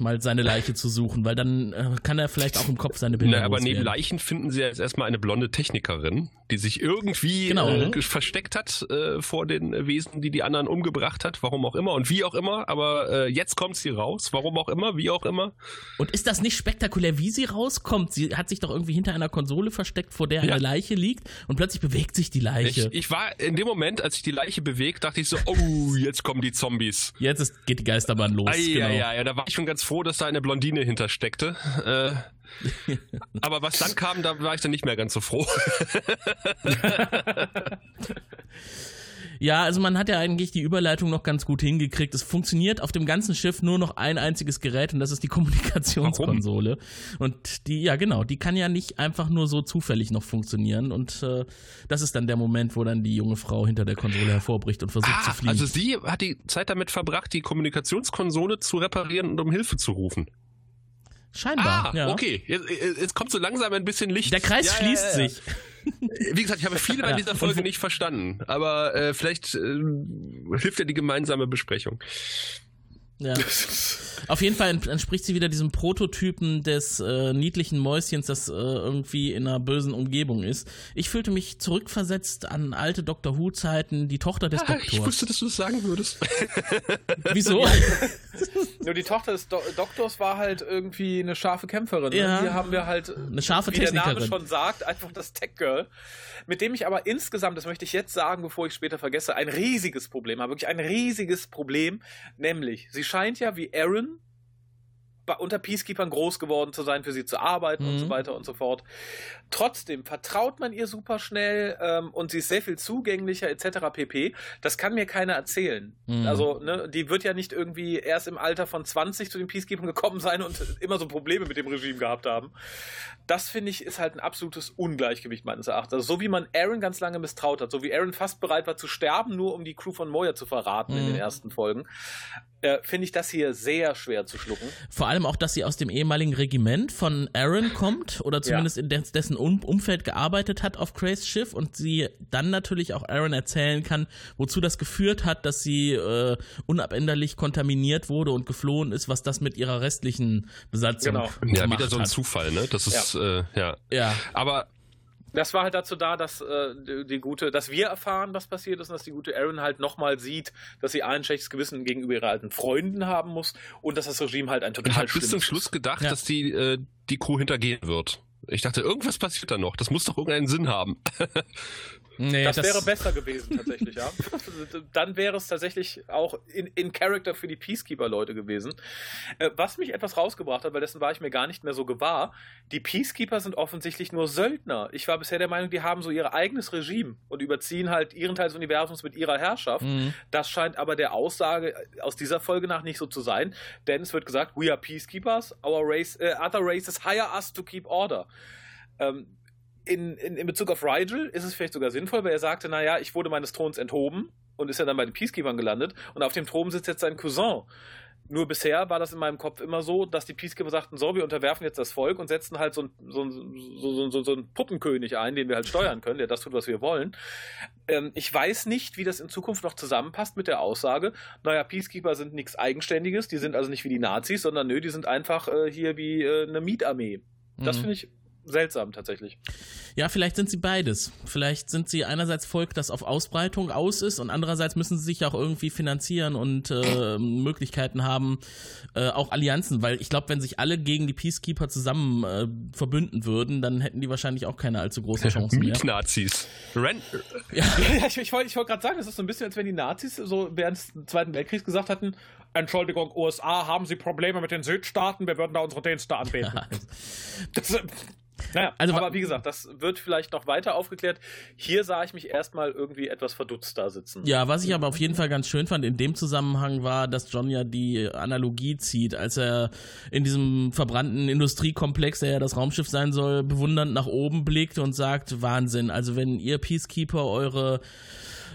mal seine Leiche zu suchen, weil dann äh, kann er vielleicht auch im Kopf seine Bilder Na, aber neben loswerden. Leichen finden sie jetzt erstmal eine blonde Technikerin, die sich irgendwie Genau. äh, ge- versteckt hat äh, vor den Wesen, die die anderen umgebracht hat, warum auch immer und wie auch immer. Aber äh, jetzt kommt sie raus, warum auch immer, wie auch immer. Und ist das nicht spektakulär, wie sie rauskommt? Sie hat sich doch irgendwie hinter einer Konsole versteckt, vor der Ja. eine Leiche liegt und plötzlich bewegt sich die Ich, Leiche. ich war in dem Moment, als ich die Leiche bewegt, dachte ich so, oh, jetzt kommen die Zombies. Jetzt ist, geht die Geisterbahn los. Ei, genau. ei, ei, da war ich schon ganz froh, dass da eine Blondine hintersteckte. Äh, aber was dann kam, da war ich dann nicht mehr ganz so froh. Ja, also man hat ja eigentlich die Überleitung noch ganz gut hingekriegt. Es funktioniert auf dem ganzen Schiff nur noch ein einziges Gerät und das ist die Kommunikationskonsole. Und die, ja genau, die kann ja nicht einfach nur so zufällig noch funktionieren. Und äh, das ist dann der Moment, wo dann die junge Frau hinter der Konsole hervorbricht und versucht zu Ah, fliehen. also sie hat die Zeit damit verbracht, die Kommunikationskonsole zu reparieren und um Hilfe zu rufen. Scheinbar, Ah, ja. okay. Jetzt, jetzt kommt so langsam ein bisschen Licht. Der Kreis Ja, schließt ja. sich. Wie gesagt, ich habe viele bei dieser Folge nicht verstanden, aber äh, vielleicht äh, hilft ja die gemeinsame Besprechung. Ja. Auf jeden Fall entspricht sie wieder diesem Prototypen des äh, niedlichen Mäuschens, das äh, irgendwie in einer bösen Umgebung ist. Ich fühlte mich zurückversetzt an alte Doctor Who-Zeiten, die Tochter des Ah, Doktors. ich wusste, dass du das sagen würdest. Wieso? Nur die Tochter des Do Doktors war halt irgendwie eine scharfe Kämpferin. Ne? Ja. Hier haben wir halt, Eine scharfe wie der Name Technikerin. schon sagt, einfach das Tech Girl, mit dem ich aber insgesamt, das möchte ich jetzt sagen, bevor ich später vergesse, ein riesiges Problem habe. Wirklich ein riesiges Problem. Nämlich, sie scheint ja wie Aaron unter Peacekeepers groß geworden zu sein, für sie zu arbeiten und Mhm. so weiter und so fort. Trotzdem vertraut man ihr super schnell ähm, und sie ist sehr viel zugänglicher etc. pp. Das kann mir keiner erzählen. Mhm. Also, ne, die wird ja nicht irgendwie erst im Alter von 20 zu den Peacekeepers gekommen sein und immer so Probleme mit dem Regime gehabt haben. Das finde ich ist halt ein absolutes Ungleichgewicht meines Erachtens. Also, so wie man Aaron ganz lange misstraut hat, so wie Aaron fast bereit war zu sterben, nur um die Crew von Moya zu verraten in Mhm. den ersten Folgen, äh, finde ich das hier sehr schwer zu schlucken. Vor allem auch, dass sie aus dem ehemaligen Regiment von Aaron kommt oder zumindest in des- dessen Umfeld gearbeitet hat auf Crays Schiff und sie dann natürlich auch Aaron erzählen kann, wozu das geführt hat, dass sie äh, unabänderlich kontaminiert wurde und geflohen ist, was das mit ihrer restlichen Besatzung Genau. Ja, wieder so ein hat. Zufall, ne? Das ist, äh, ja. Ja, Aber Das war halt dazu da, dass äh, die, die gute, dass wir erfahren, was passiert ist, und dass die gute Aaron halt nochmal sieht, dass sie ein schlechtes Gewissen gegenüber ihren alten Freunden haben muss und dass das Regime halt ein ich total habe bis zum Schluss gedacht, Ja. dass die, äh, die Crew hintergehen wird. Ich dachte, irgendwas passiert da noch. Das muss doch irgendeinen Sinn haben. nee, Das, wäre besser gewesen, tatsächlich, ja. Dann wäre es tatsächlich auch in, in Character für die Peacekeeper-Leute gewesen. Äh, was mich etwas rausgebracht hat, weil dessen war ich mir gar nicht mehr so gewahr, die Peacekeeper sind offensichtlich nur Söldner. Ich war bisher der Meinung, die haben so ihr eigenes Regime und überziehen halt ihren Teil des Universums mit ihrer Herrschaft. Mhm. Das scheint aber der Aussage aus dieser Folge nach nicht so zu sein, denn es wird gesagt, we are peacekeepers, our race, äh, other races hire us to keep order. Ähm, in, in, in Bezug auf Rigel ist es vielleicht sogar sinnvoll, weil er sagte, naja, ich wurde meines Throns enthoben und ist ja dann bei den Peacekeepers gelandet und auf dem Thron sitzt jetzt sein Cousin. Nur bisher war das in meinem Kopf immer so, dass die Peacekeeper sagten, so, wir unterwerfen jetzt das Volk und setzen halt so, ein, so, ein- so, so, so, einen Puppenkönig ein, den wir halt steuern können, der das tut, was wir wollen. Ähm, ich weiß nicht, wie das in Zukunft noch zusammenpasst mit der Aussage, naja, Peacekeeper sind nichts Eigenständiges, die sind also nicht wie die Nazis, sondern nö, die sind einfach äh, hier wie äh, eine Mietarmee. Das Mhm. finde ich seltsam tatsächlich. Ja, vielleicht sind sie beides. Vielleicht sind sie einerseits Volk, das auf Ausbreitung aus ist und andererseits müssen sie sich auch irgendwie finanzieren und äh, Möglichkeiten haben, äh, auch Allianzen, weil ich glaube, wenn sich alle gegen die Peacekeeper zusammen äh, verbünden würden, dann hätten die wahrscheinlich auch keine allzu große Chance mehr. Mietnazis. Ren Ja, Ja, ich, ich wollte ich wollt gerade sagen, das ist so ein bisschen, als wenn die Nazis so während des Zweiten Weltkriegs gesagt hatten, Entschuldigung, USA, haben Sie Probleme mit den Südstaaten? Wir würden da unsere Dienste anbieten. Das, naja, Also, aber wie gesagt, das wird vielleicht noch weiter aufgeklärt. Hier sah ich mich erstmal irgendwie etwas verdutzt da sitzen. Ja, was ich aber auf jeden Fall ganz schön fand in dem Zusammenhang war, dass John ja die Analogie zieht, als er in diesem verbrannten Industriekomplex, der ja das Raumschiff sein soll, bewundernd nach oben blickt und sagt, Wahnsinn, also wenn ihr Peacekeeper eure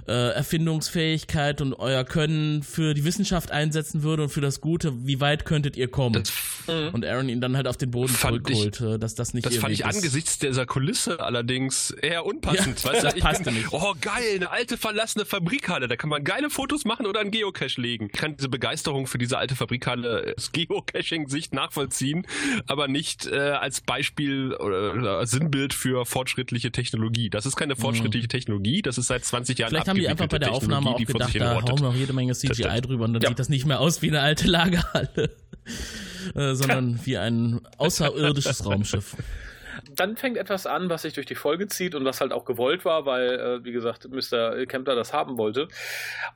äh, Erfindungsfähigkeit und euer Können für die Wissenschaft einsetzen würde und für das Gute, wie weit könntet ihr kommen? Das, und Aaron ihn dann halt auf den Boden ich- zurückholt, äh, dass das nicht das ihr fand Weg ich ist. angesichts dieser Kulisse allerdings eher unpassend. Ja, weißt du, das ich passte bin, nicht. Oh geil, eine alte verlassene Fabrikhalle. Da kann man geile Fotos machen oder einen Geocache legen. Ich kann diese Begeisterung für diese alte Fabrikhalle aus Geocaching-Sicht nachvollziehen, aber nicht äh, als Beispiel oder, oder Sinnbild für fortschrittliche Technologie. Das ist keine fortschrittliche Technologie, das ist seit 20 Jahren Mhm. Vielleicht haben die einfach bei der Aufnahme auch gedacht, da hauen wir auch jede Menge CGI Das- drüber und dann Ja. sieht das nicht mehr aus wie eine alte Lagerhalle, äh, sondern wie ein außerirdisches Raumschiff. Dann fängt etwas an, was sich durch die Folge zieht und was halt auch gewollt war, weil, äh, wie gesagt, Mr. Kempler das haben wollte.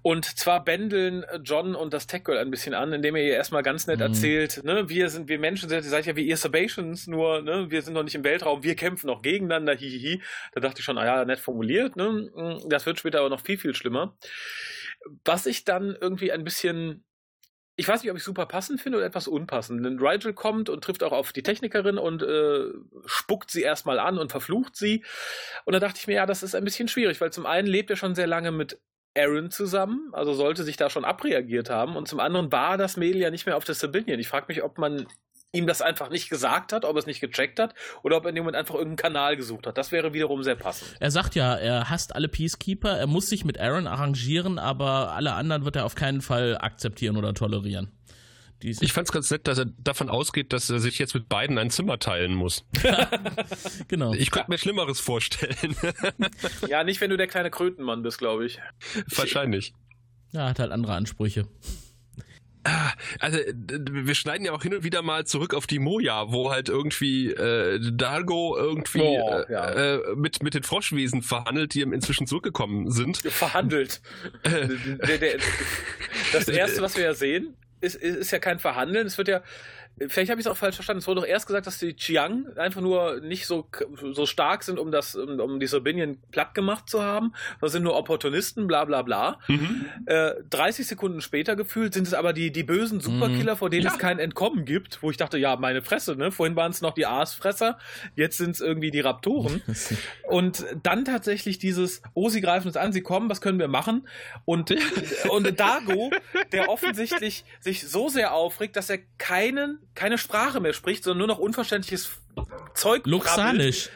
Und zwar bändeln John und das Tech Girl ein bisschen an, indem er ihr erstmal ganz nett Mhm. erzählt, ne, wir sind, wir Menschen sind, ihr seid ja wie ihr Sabations, nur, ne, wir sind noch nicht im Weltraum, wir kämpfen noch gegeneinander, hihihi. Da dachte ich schon, ah ja, nett formuliert, ne, das wird später aber noch viel, viel schlimmer. Was ich dann irgendwie ein bisschen ich weiß nicht, ob ich super passend finde oder etwas unpassend. Denn Rigel kommt und trifft auch auf die Technikerin und äh, spuckt sie erstmal an und verflucht sie. Und da dachte ich mir, ja, das ist ein bisschen schwierig, weil zum einen lebt er schon sehr lange mit Aaron zusammen, also sollte sich da schon abreagiert haben. Und zum anderen war das Mädel ja nicht mehr auf der Sabinian. Ich frage mich, ob man ihm das einfach nicht gesagt hat, ob er es nicht gecheckt hat oder ob er in dem Moment einfach irgendeinen Kanal gesucht hat. Das wäre wiederum sehr passend. Er sagt ja, er hasst alle Peacekeeper, er muss sich mit Aaron arrangieren, aber alle anderen wird er auf keinen Fall akzeptieren oder tolerieren. ich fand es ganz nett, dass er davon ausgeht, dass er sich jetzt mit beiden ein Zimmer teilen muss. genau. Ich könnte mir Schlimmeres vorstellen. ja, nicht wenn du der kleine Krötenmann bist, glaube ich. Wahrscheinlich. Ja, hat halt andere Ansprüche. Also wir schneiden ja auch hin und wieder mal zurück auf die Moja, wo halt irgendwie äh, Dargo irgendwie oh, äh, ja. äh, mit mit den Froschwesen verhandelt, die ihm inzwischen zurückgekommen sind. Verhandelt. der, der, das erste, was wir ja sehen, ist, ist ja kein Verhandeln. Es wird ja Vielleicht habe ich es auch falsch verstanden. Es wurde doch erst gesagt, dass die Chiang einfach nur nicht so, so stark sind, um das, um, um die Sabinian platt gemacht zu haben. Das sind nur Opportunisten, bla bla bla. Mhm. Äh, 30 Sekunden später gefühlt sind es aber die, die bösen Superkiller, mhm. vor denen ja. es kein Entkommen gibt, wo ich dachte, ja, meine Fresse, ne? Vorhin waren es noch die Aasfresser, jetzt sind es irgendwie die Raptoren. und dann tatsächlich dieses, oh, sie greifen uns an, sie kommen, was können wir machen? Und, und Dago, der offensichtlich sich so sehr aufregt, dass er keinen keine Sprache mehr spricht, sondern nur noch unverständliches Zeug. Luxanisch.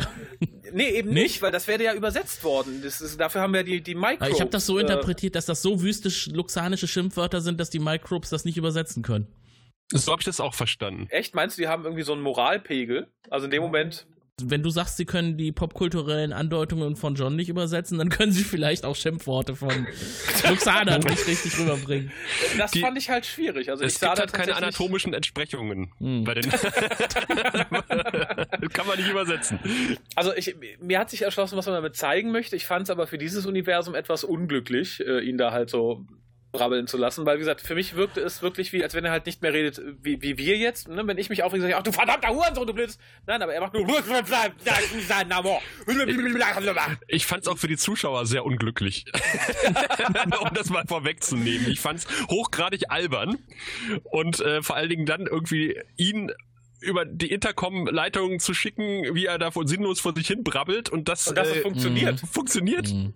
Nee, eben nicht, nicht, weil das wäre ja übersetzt worden. Das ist, dafür haben wir die, die Microbes. Ich habe das so äh, interpretiert, dass das so wüstisch luxanische Schimpfwörter sind, dass die Microbes das nicht übersetzen können. So habe ich das auch verstanden. Echt? Meinst du, die haben irgendwie so einen Moralpegel? Also in dem Moment wenn du sagst, sie können die popkulturellen Andeutungen von John nicht übersetzen, dann können sie vielleicht auch Schimpfworte von Luxana nicht richtig rüberbringen. Das die, fand ich halt schwierig. Also es ich gibt halt keine anatomischen Entsprechungen hm. bei den. kann man nicht übersetzen. Also ich, mir hat sich erschlossen, was man damit zeigen möchte. Ich fand es aber für dieses Universum etwas unglücklich, äh, ihn da halt so brabbeln zu lassen, weil wie gesagt, für mich wirkte es wirklich wie, als wenn er halt nicht mehr redet, wie, wie wir jetzt. Ne? Wenn ich mich aufrege, sage ich, ach du verdammter Hurensohn, du blödes. Nein, aber er macht nur. Ich fand es auch für die Zuschauer sehr unglücklich. um das mal vorwegzunehmen. Ich fand es hochgradig albern und äh, vor allen Dingen dann irgendwie ihn über die Intercom-Leitung zu schicken, wie er da sinnlos vor sich hin brabbelt und das, und das äh, funktioniert. Funktioniert. Mhm.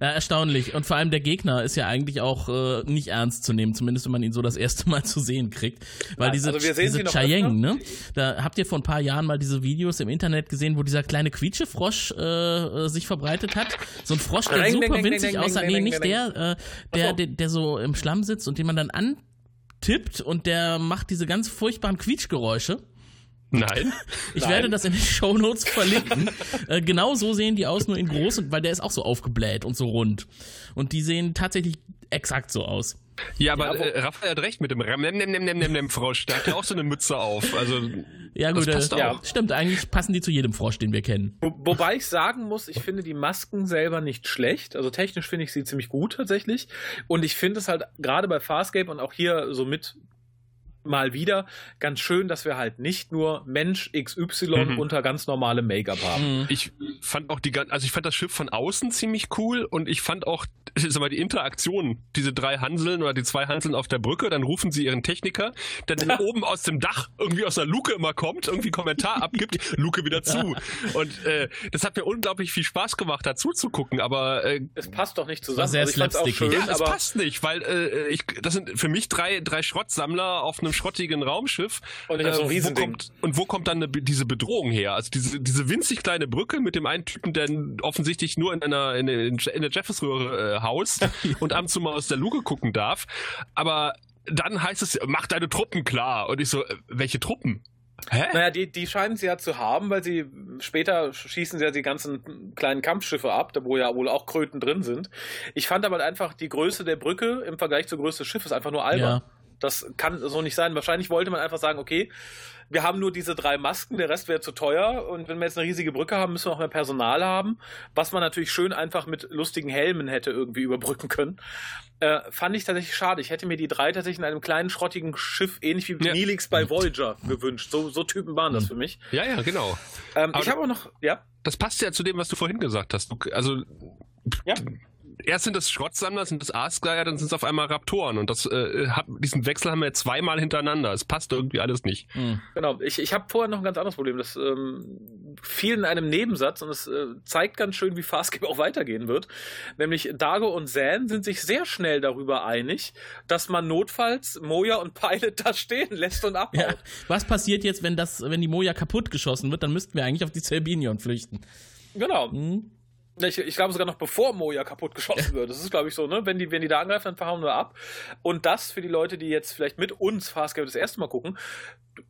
Ja, erstaunlich. Und vor allem der Gegner ist ja eigentlich auch äh, nicht ernst zu nehmen, zumindest wenn man ihn so das erste Mal zu sehen kriegt. Weil diese, also diese Cheyenne, ne? Da habt ihr vor ein paar Jahren mal diese Videos im Internet gesehen, wo dieser kleine Quietschefrosch äh, sich verbreitet hat. So ein Frosch, der super winzig aussah. Nee, nicht der, äh, der, der, der so im Schlamm sitzt und den man dann antippt und der macht diese ganz furchtbaren Quietschgeräusche. Nein. Ich Nein. werde das in den Show Notes verlinken. äh, genau so sehen die aus, nur in groß, weil der ist auch so aufgebläht und so rund. Und die sehen tatsächlich exakt so aus. Ja, aber ja, äh, Raphael hat recht mit dem Rem Frosch. Der hat ja auch so eine Mütze auf. Also ja gut, das äh, ja. stimmt. Eigentlich passen die zu jedem Frosch, den wir kennen. Wo, wobei ich sagen muss, ich finde die Masken selber nicht schlecht. Also technisch finde ich sie ziemlich gut tatsächlich. Und ich finde es halt gerade bei Farscape und auch hier so mit mal wieder ganz schön, dass wir halt nicht nur Mensch XY mhm. unter ganz normalem Make-up haben. Mhm. Ich fand auch die also ich fand das Schiff von außen ziemlich cool und ich fand auch sag mal, die Interaktion, diese drei Hanseln oder die zwei Hanseln auf der Brücke, dann rufen sie ihren Techniker, der dann oben aus dem Dach irgendwie aus der Luke immer kommt, irgendwie Kommentar abgibt, Luke wieder zu. Und äh, das hat mir unglaublich viel Spaß gemacht, dazu zu gucken, aber äh, es passt doch nicht zusammen. Sehr also ich fand's auch schön, ja, es passt nicht, weil äh, ich, das sind für mich drei, drei Schrottsammler auf einem schrottigen Raumschiff. Und, äh, so wo kommt, und wo kommt dann eine, diese Bedrohung her? Also diese, diese winzig kleine Brücke mit dem einen Typen, der offensichtlich nur in einer in, in, in der Jeffers-Röhre äh, haust und ab und zu mal aus der Luke gucken darf. Aber dann heißt es, mach deine Truppen klar. Und ich so, äh, welche Truppen? Hä? Naja, die, die scheinen sie ja zu haben, weil sie später schießen sie ja die ganzen kleinen Kampfschiffe ab, da wo ja wohl auch Kröten drin sind. Ich fand aber einfach die Größe der Brücke im Vergleich zur Größe des Schiffes einfach nur albern. Ja. Das kann so nicht sein. Wahrscheinlich wollte man einfach sagen, okay, wir haben nur diese drei Masken, der Rest wäre zu teuer und wenn wir jetzt eine riesige Brücke haben, müssen wir auch mehr Personal haben, was man natürlich schön einfach mit lustigen Helmen hätte irgendwie überbrücken können. Äh, fand ich tatsächlich schade. Ich hätte mir die drei tatsächlich in einem kleinen schrottigen Schiff, ähnlich wie ja. Neelix bei Voyager, gewünscht. So, so Typen waren das hm. für mich. Ja, ja, genau. Ähm, ich habe auch noch, ja. Das passt ja zu dem, was du vorhin gesagt hast. Also ja erst sind das Schrottsammler, sind das Aasgeier, dann sind es auf einmal Raptoren. Und das, äh, hat, diesen Wechsel haben wir zweimal hintereinander. Es passt irgendwie alles nicht. Mhm. Genau. Ich, ich habe vorher noch ein ganz anderes Problem. Das ähm, fiel in einem Nebensatz und es äh, zeigt ganz schön, wie Farscape auch weitergehen wird. Nämlich Dago und Zan sind sich sehr schnell darüber einig, dass man notfalls Moja und Pilot da stehen lässt und abhaut. Ja. Was passiert jetzt, wenn das, wenn die Moja kaputt geschossen wird? Dann müssten wir eigentlich auf die Cerbinion flüchten. Genau. Mhm. Ich, ich glaube sogar noch bevor Moja kaputt geschossen wird. Das ist, glaube ich, so, ne? Wenn die, wenn die da angreifen, dann verhauen wir ab. Und das für die Leute, die jetzt vielleicht mit uns Farscape das erste Mal gucken,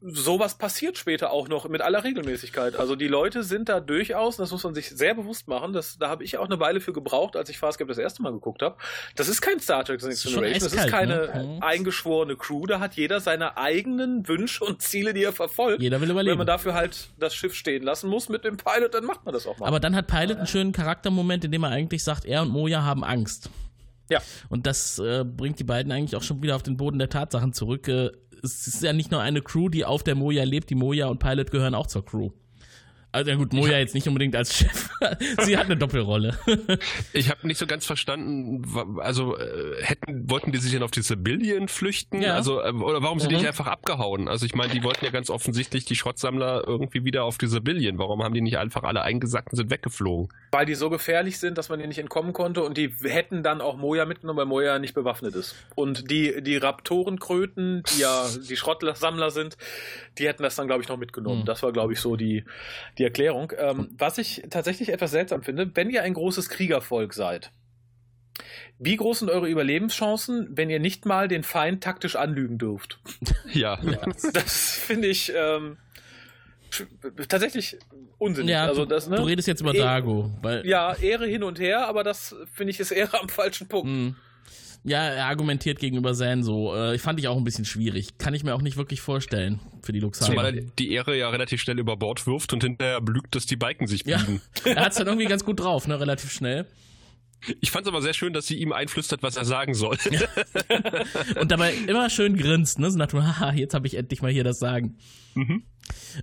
sowas passiert später auch noch mit aller Regelmäßigkeit. Also die Leute sind da durchaus, das muss man sich sehr bewusst machen, das, da habe ich auch eine Weile für gebraucht, als ich Farscape das erste Mal geguckt habe. Das ist kein Star Trek The Next Generation, das ist keine ne? eingeschworene Crew, da hat jeder seine eigenen Wünsche und Ziele, die er verfolgt. Jeder will überleben. Wenn man dafür halt das Schiff stehen lassen muss mit dem Pilot, dann macht man das auch mal. Aber dann hat Pilot einen schönen Charaktermoment, in dem er eigentlich sagt, er und Moja haben Angst. Ja. Und das äh, bringt die beiden eigentlich auch schon wieder auf den Boden der Tatsachen zurück. Äh, es ist ja nicht nur eine Crew, die auf der Moja lebt, die Moja und Pilot gehören auch zur Crew. Also ja gut, Moja jetzt nicht unbedingt als Chef. Sie hat eine Doppelrolle. ich habe nicht so ganz verstanden, also äh, hätten wollten die sich denn auf die Civilian flüchten? Ja. Also äh, oder warum sind mhm. die nicht einfach abgehauen? Also ich meine, die wollten ja ganz offensichtlich die Schrottsammler irgendwie wieder auf die Civilian. Warum haben die nicht einfach alle eingesackt und sind weggeflogen? Weil die so gefährlich sind, dass man ihnen nicht entkommen konnte und die hätten dann auch Moja mitgenommen, weil Moja nicht bewaffnet ist. Und die die Raptorenkröten, die ja die Schrottsammler sind, die hätten das dann glaube ich noch mitgenommen. Mhm. Das war glaube ich so die die die Erklärung. Ähm, was ich tatsächlich etwas seltsam finde, wenn ihr ein großes Kriegervolk seid, wie groß sind eure Überlebenschancen, wenn ihr nicht mal den Feind taktisch anlügen dürft? Ja. ja das finde ich ähm, tatsächlich unsinnig. Ja, also das, ne? du redest jetzt über Dago. Weil ja, Ehre hin und her, aber das finde ich ist Ehre am falschen Punkt. Mhm. Ja, er argumentiert gegenüber Zan so. Äh, fand ich auch ein bisschen schwierig. Kann ich mir auch nicht wirklich vorstellen für die Luxaner. Zumal er die Ehre ja relativ schnell über Bord wirft und hinterher blüht, dass die Balken sich biegen. Ja, er hat es dann irgendwie ganz gut drauf, ne? Relativ schnell. Ich fand es aber sehr schön, dass sie ihm einflüstert, was er sagen soll. Und dabei immer schön grinst, ne? So nach dem, haha, jetzt habe ich endlich mal hier das Sagen. Mhm.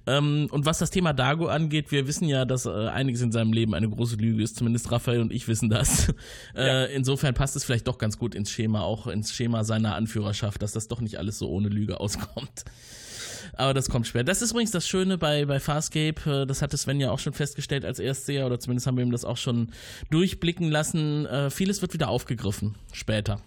Ähm, und was das Thema Dago angeht, wir wissen ja, dass äh, einiges in seinem Leben eine große Lüge ist. Zumindest Raphael und ich wissen das. Äh, ja. insofern passt es vielleicht doch ganz gut ins Schema, auch ins Schema seiner Anführerschaft, dass das doch nicht alles so ohne Lüge auskommt. Aber das kommt schwer. Das ist übrigens das Schöne bei, bei Farscape. Äh, das hatte Sven ja auch schon festgestellt als Erstseher, oder zumindest haben wir ihm das auch schon durchblicken lassen. Äh, vieles wird wieder aufgegriffen später.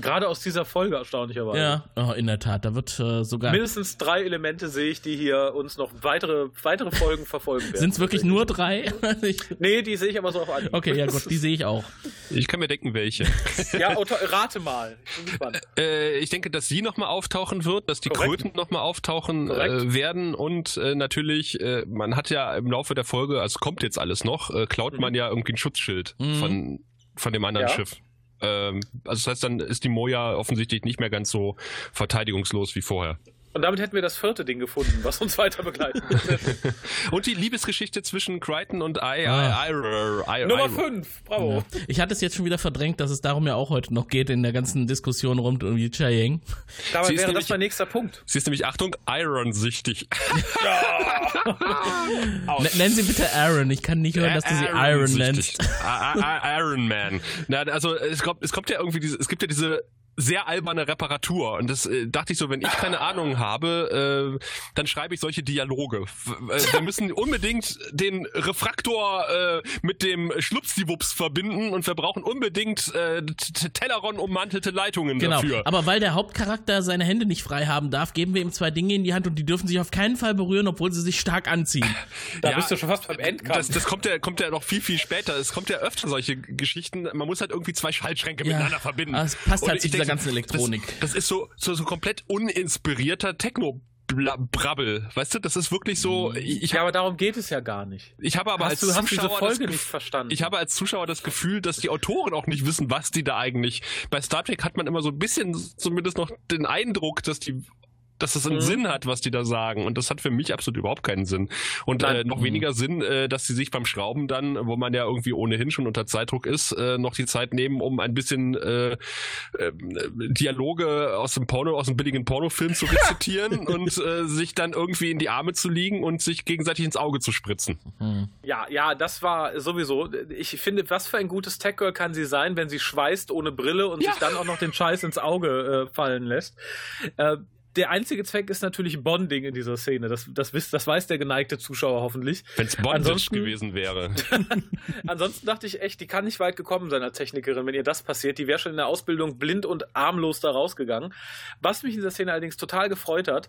Gerade aus dieser Folge erstaunlicherweise. Ja, oh, in der Tat. Da wird äh, sogar. Mindestens drei Elemente sehe ich, die hier uns noch weitere, weitere Folgen verfolgen werden. Sind es wirklich nur drei? nee, die sehe ich aber so auf Anhieb. Okay, ja gut, die sehe ich auch. Ich kann mir denken, welche. ja, rate mal. Ich, äh, ich denke, dass sie nochmal auftauchen wird, dass die Korrekt. Kröten nochmal auftauchen äh, werden und äh, natürlich, äh, man hat ja im Laufe der Folge, also kommt jetzt alles noch, äh, klaut mhm. man ja irgendwie ein Schutzschild mhm. von, von dem anderen ja. Schiff. Ähm, also das heißt, dann ist die Moja offensichtlich nicht mehr ganz so verteidigungslos wie vorher. Und damit hätten wir das vierte Ding gefunden, was uns weiter begleiten Und die Liebesgeschichte zwischen Crichton und I, ah. I, I, I Nummer 5, bravo. Ja. Ich hatte es jetzt schon wieder verdrängt, dass es darum ja auch heute noch geht in der ganzen Diskussion rund um die Chayeng. Dabei wäre nämlich, das mein nächster Punkt. Sie ist nämlich, Achtung, Iron-süchtig. Nennen Sie bitte Aaron, ich kann nicht hören, dass du sie Iron nennst. Iron Man. Na, also es kommt, es kommt ja irgendwie diese, es gibt ja diese sehr alberne Reparatur. Und das äh, dachte ich so, wenn ich keine Ahnung habe, äh, dann schreibe ich solche Dialoge. Äh, wir müssen unbedingt den Refraktor äh, mit dem Schlupsdiwups verbinden und wir brauchen unbedingt äh, Telleron ummantelte Leitungen genau. dafür. Aber weil der Hauptcharakter seine Hände nicht frei haben darf, geben wir ihm zwei Dinge in die Hand und die dürfen sich auf keinen Fall berühren, obwohl sie sich stark anziehen. Da ja, bist du schon fast beim Endkampf. Das, das kommt ja, kommt ja noch viel, viel später. Es kommt ja öfter solche Geschichten. Man muss halt irgendwie zwei Schaltschränke ja, miteinander verbinden. Es passt halt zu dieser ganzen Elektronik. Das, das ist so, so, so komplett uninspirierter Techno. Brabbel, weißt du, das ist wirklich so. Mhm. Ich, ich ja, aber darum geht es ja gar nicht. Ich habe aber hast als du, hast Zuschauer Folge nicht verstanden. Ich habe als Zuschauer das Gefühl, dass die Autoren auch nicht wissen, was die da eigentlich. Bei Star Trek hat man immer so ein bisschen zumindest noch den Eindruck, dass die dass das einen mhm. Sinn hat, was die da sagen. Und das hat für mich absolut überhaupt keinen Sinn. Und äh, noch weniger Sinn, äh, dass sie sich beim Schrauben dann, wo man ja irgendwie ohnehin schon unter Zeitdruck ist, äh, noch die Zeit nehmen, um ein bisschen äh, äh, Dialoge aus dem Porno, aus dem billigen Pornofilm zu rezitieren und äh, sich dann irgendwie in die Arme zu liegen und sich gegenseitig ins Auge zu spritzen. Mhm. Ja, ja, das war sowieso. Ich finde, was für ein gutes Tech Girl kann sie sein, wenn sie schweißt ohne Brille und ja. sich dann auch noch den Scheiß ins Auge äh, fallen lässt. Der einzige Zweck ist natürlich Bonding in dieser Szene. Das, das, wisst, das weiß der geneigte Zuschauer hoffentlich. Wenn es Bondage gewesen wäre. Ansonsten dachte ich echt, die kann nicht weit gekommen sein als Technikerin, wenn ihr das passiert. Die wäre schon in der Ausbildung blind und armlos da rausgegangen. Was mich in dieser Szene allerdings total gefreut hat,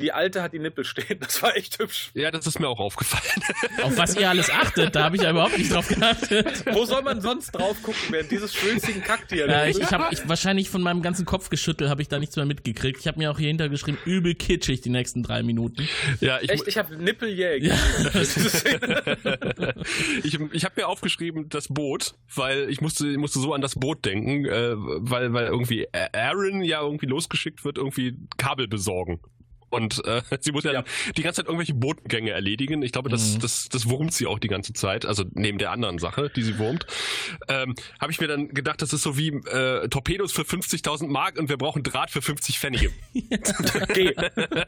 die alte hat die Nippel stehen. Das war echt hübsch. Ja, das ist mir auch aufgefallen. Auf was ihr alles achtet, da habe ich ja überhaupt nicht drauf geachtet. Wo soll man sonst drauf gucken, während dieses schwülstigen Kacktier? Ja, ich, ich habe ich, wahrscheinlich von meinem ganzen Kopfgeschüttel habe ich da nichts mehr mitgekriegt. Ich habe mir auch hier hintergeschrieben, übel kitschig die nächsten drei Minuten. Ja, ich, echt, ich habe Nippeljäger. Ja. ich ich habe mir aufgeschrieben, das Boot, weil ich musste, ich musste so an das Boot denken, äh, weil, weil irgendwie Aaron ja irgendwie losgeschickt wird, irgendwie Kabel besorgen. Und äh, sie muss ja, ja, die ganze Zeit irgendwelche Botengänge erledigen. Ich glaube, das, mhm. das, das wurmt sie auch die ganze Zeit. Also neben der anderen Sache, die sie wurmt. Ähm, Habe ich mir dann gedacht, das ist so wie äh, Torpedos für 50.000 Mark und wir brauchen Draht für 50 Pfennige. Geh.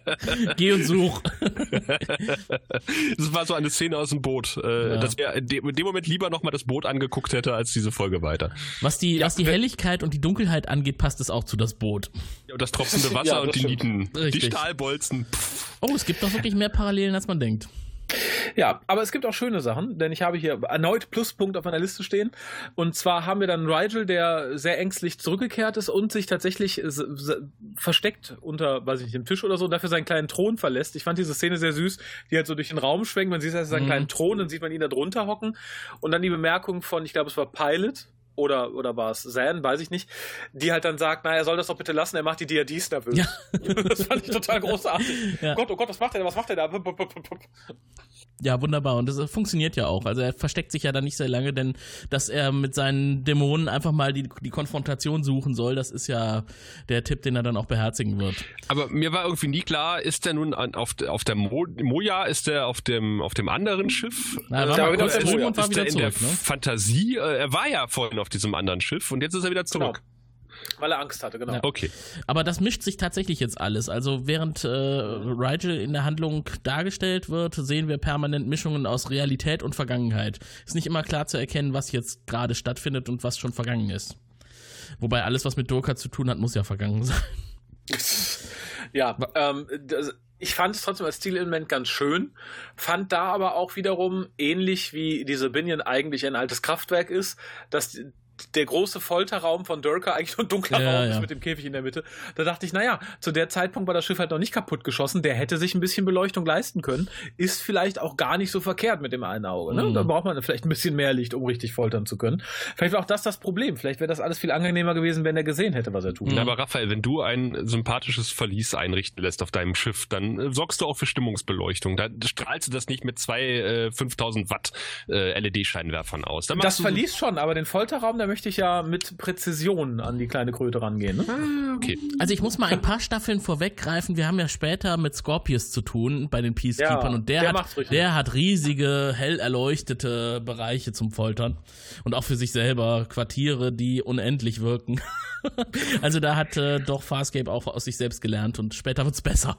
Geh und such. das war so eine Szene aus dem Boot. Äh, ja. Dass er in dem, Moment lieber nochmal das Boot angeguckt hätte, als diese Folge weiter. Was die, ja, was die Helligkeit und die Dunkelheit angeht, passt es auch zu das Boot. Ja, und das tropfende Wasser und die Nieten. Richtig. Die Stahlbeute Bolzen. Oh, es gibt doch wirklich mehr Parallelen, als man denkt. Ja, aber es gibt auch schöne Sachen, denn ich habe hier erneut Pluspunkt auf meiner Liste stehen. Und zwar haben wir dann Rigel, der sehr ängstlich zurückgekehrt ist und sich tatsächlich versteckt unter, weiß ich nicht, dem Tisch oder so und dafür seinen kleinen Thron verlässt. Ich fand diese Szene sehr süß, die halt so durch den Raum schwenkt. Man sieht also seinen mhm. kleinen Thron, dann sieht man ihn da drunter hocken. Und dann die Bemerkung von, ich glaube, es war Pilot, oder, oder war es Zan, weiß ich nicht, die halt dann sagt, na, er soll das doch bitte lassen, er macht die DRDs nervös. Ja. das fand ich total großartig. Ja. Oh Gott, oh Gott, was macht er da, was macht er da? Ja, wunderbar. Und das funktioniert ja auch. Also er versteckt sich ja da nicht sehr lange, denn dass er mit seinen Dämonen einfach mal die, die Konfrontation suchen soll, das ist ja der Tipp, den er dann auch beherzigen wird. Aber mir war irgendwie nie klar, ist der nun auf, auf der Mo Moja, ist der auf dem, auf dem anderen Schiff? Na, er war äh, mal kurz drüben und war wieder zurück. In der ne? Fantasie, äh, er war ja vorhin auf diesem anderen Schiff und jetzt ist er wieder zurück. Genau. Weil er Angst hatte, genau. Ja. Okay. Aber das mischt sich tatsächlich jetzt alles. Also während äh, Rigel in der Handlung dargestellt wird, sehen wir permanent Mischungen aus Realität und Vergangenheit. Ist nicht immer klar zu erkennen, was jetzt gerade stattfindet und was schon vergangen ist. Wobei alles, was mit Durka zu tun hat, muss ja vergangen sein. ja, ähm, das, ich fand es trotzdem als Stilelement ganz schön, fand da aber auch wiederum ähnlich wie diese Binion eigentlich ein altes Kraftwerk ist, dass der große Folterraum von Durka eigentlich nur ein dunkler ja, Raum ja. ist mit dem Käfig in der Mitte. Da dachte ich, naja, zu der Zeitpunkt war das Schiff halt noch nicht kaputt geschossen. Der hätte sich ein bisschen Beleuchtung leisten können. Ist vielleicht auch gar nicht so verkehrt mit dem einen Auge. Ne? Mhm. Da braucht man vielleicht ein bisschen mehr Licht, um richtig foltern zu können. Vielleicht war auch das das Problem. Vielleicht wäre das alles viel angenehmer gewesen, wenn er gesehen hätte, was er tut. Mhm. Aber Raphael, wenn du ein sympathisches Verlies einrichten lässt auf deinem Schiff, dann äh, sorgst du auch für Stimmungsbeleuchtung. Da strahlst du das nicht mit zwei äh, 5000 Watt äh, LED-Scheinwerfern aus. das Verlies schon, aber den Folterraum, da möchte ich ja mit Präzision an die kleine Kröte rangehen. Ne? Ah, okay. Also ich muss mal ein paar Staffeln vorweggreifen. Wir haben ja später mit Scorpius zu tun bei den Peacekeepers ja, und der, der, hat, der hat riesige, hell erleuchtete Bereiche zum Foltern und auch für sich selber Quartiere, die unendlich wirken. also da hat äh, doch Farscape auch aus sich selbst gelernt und später wird es besser.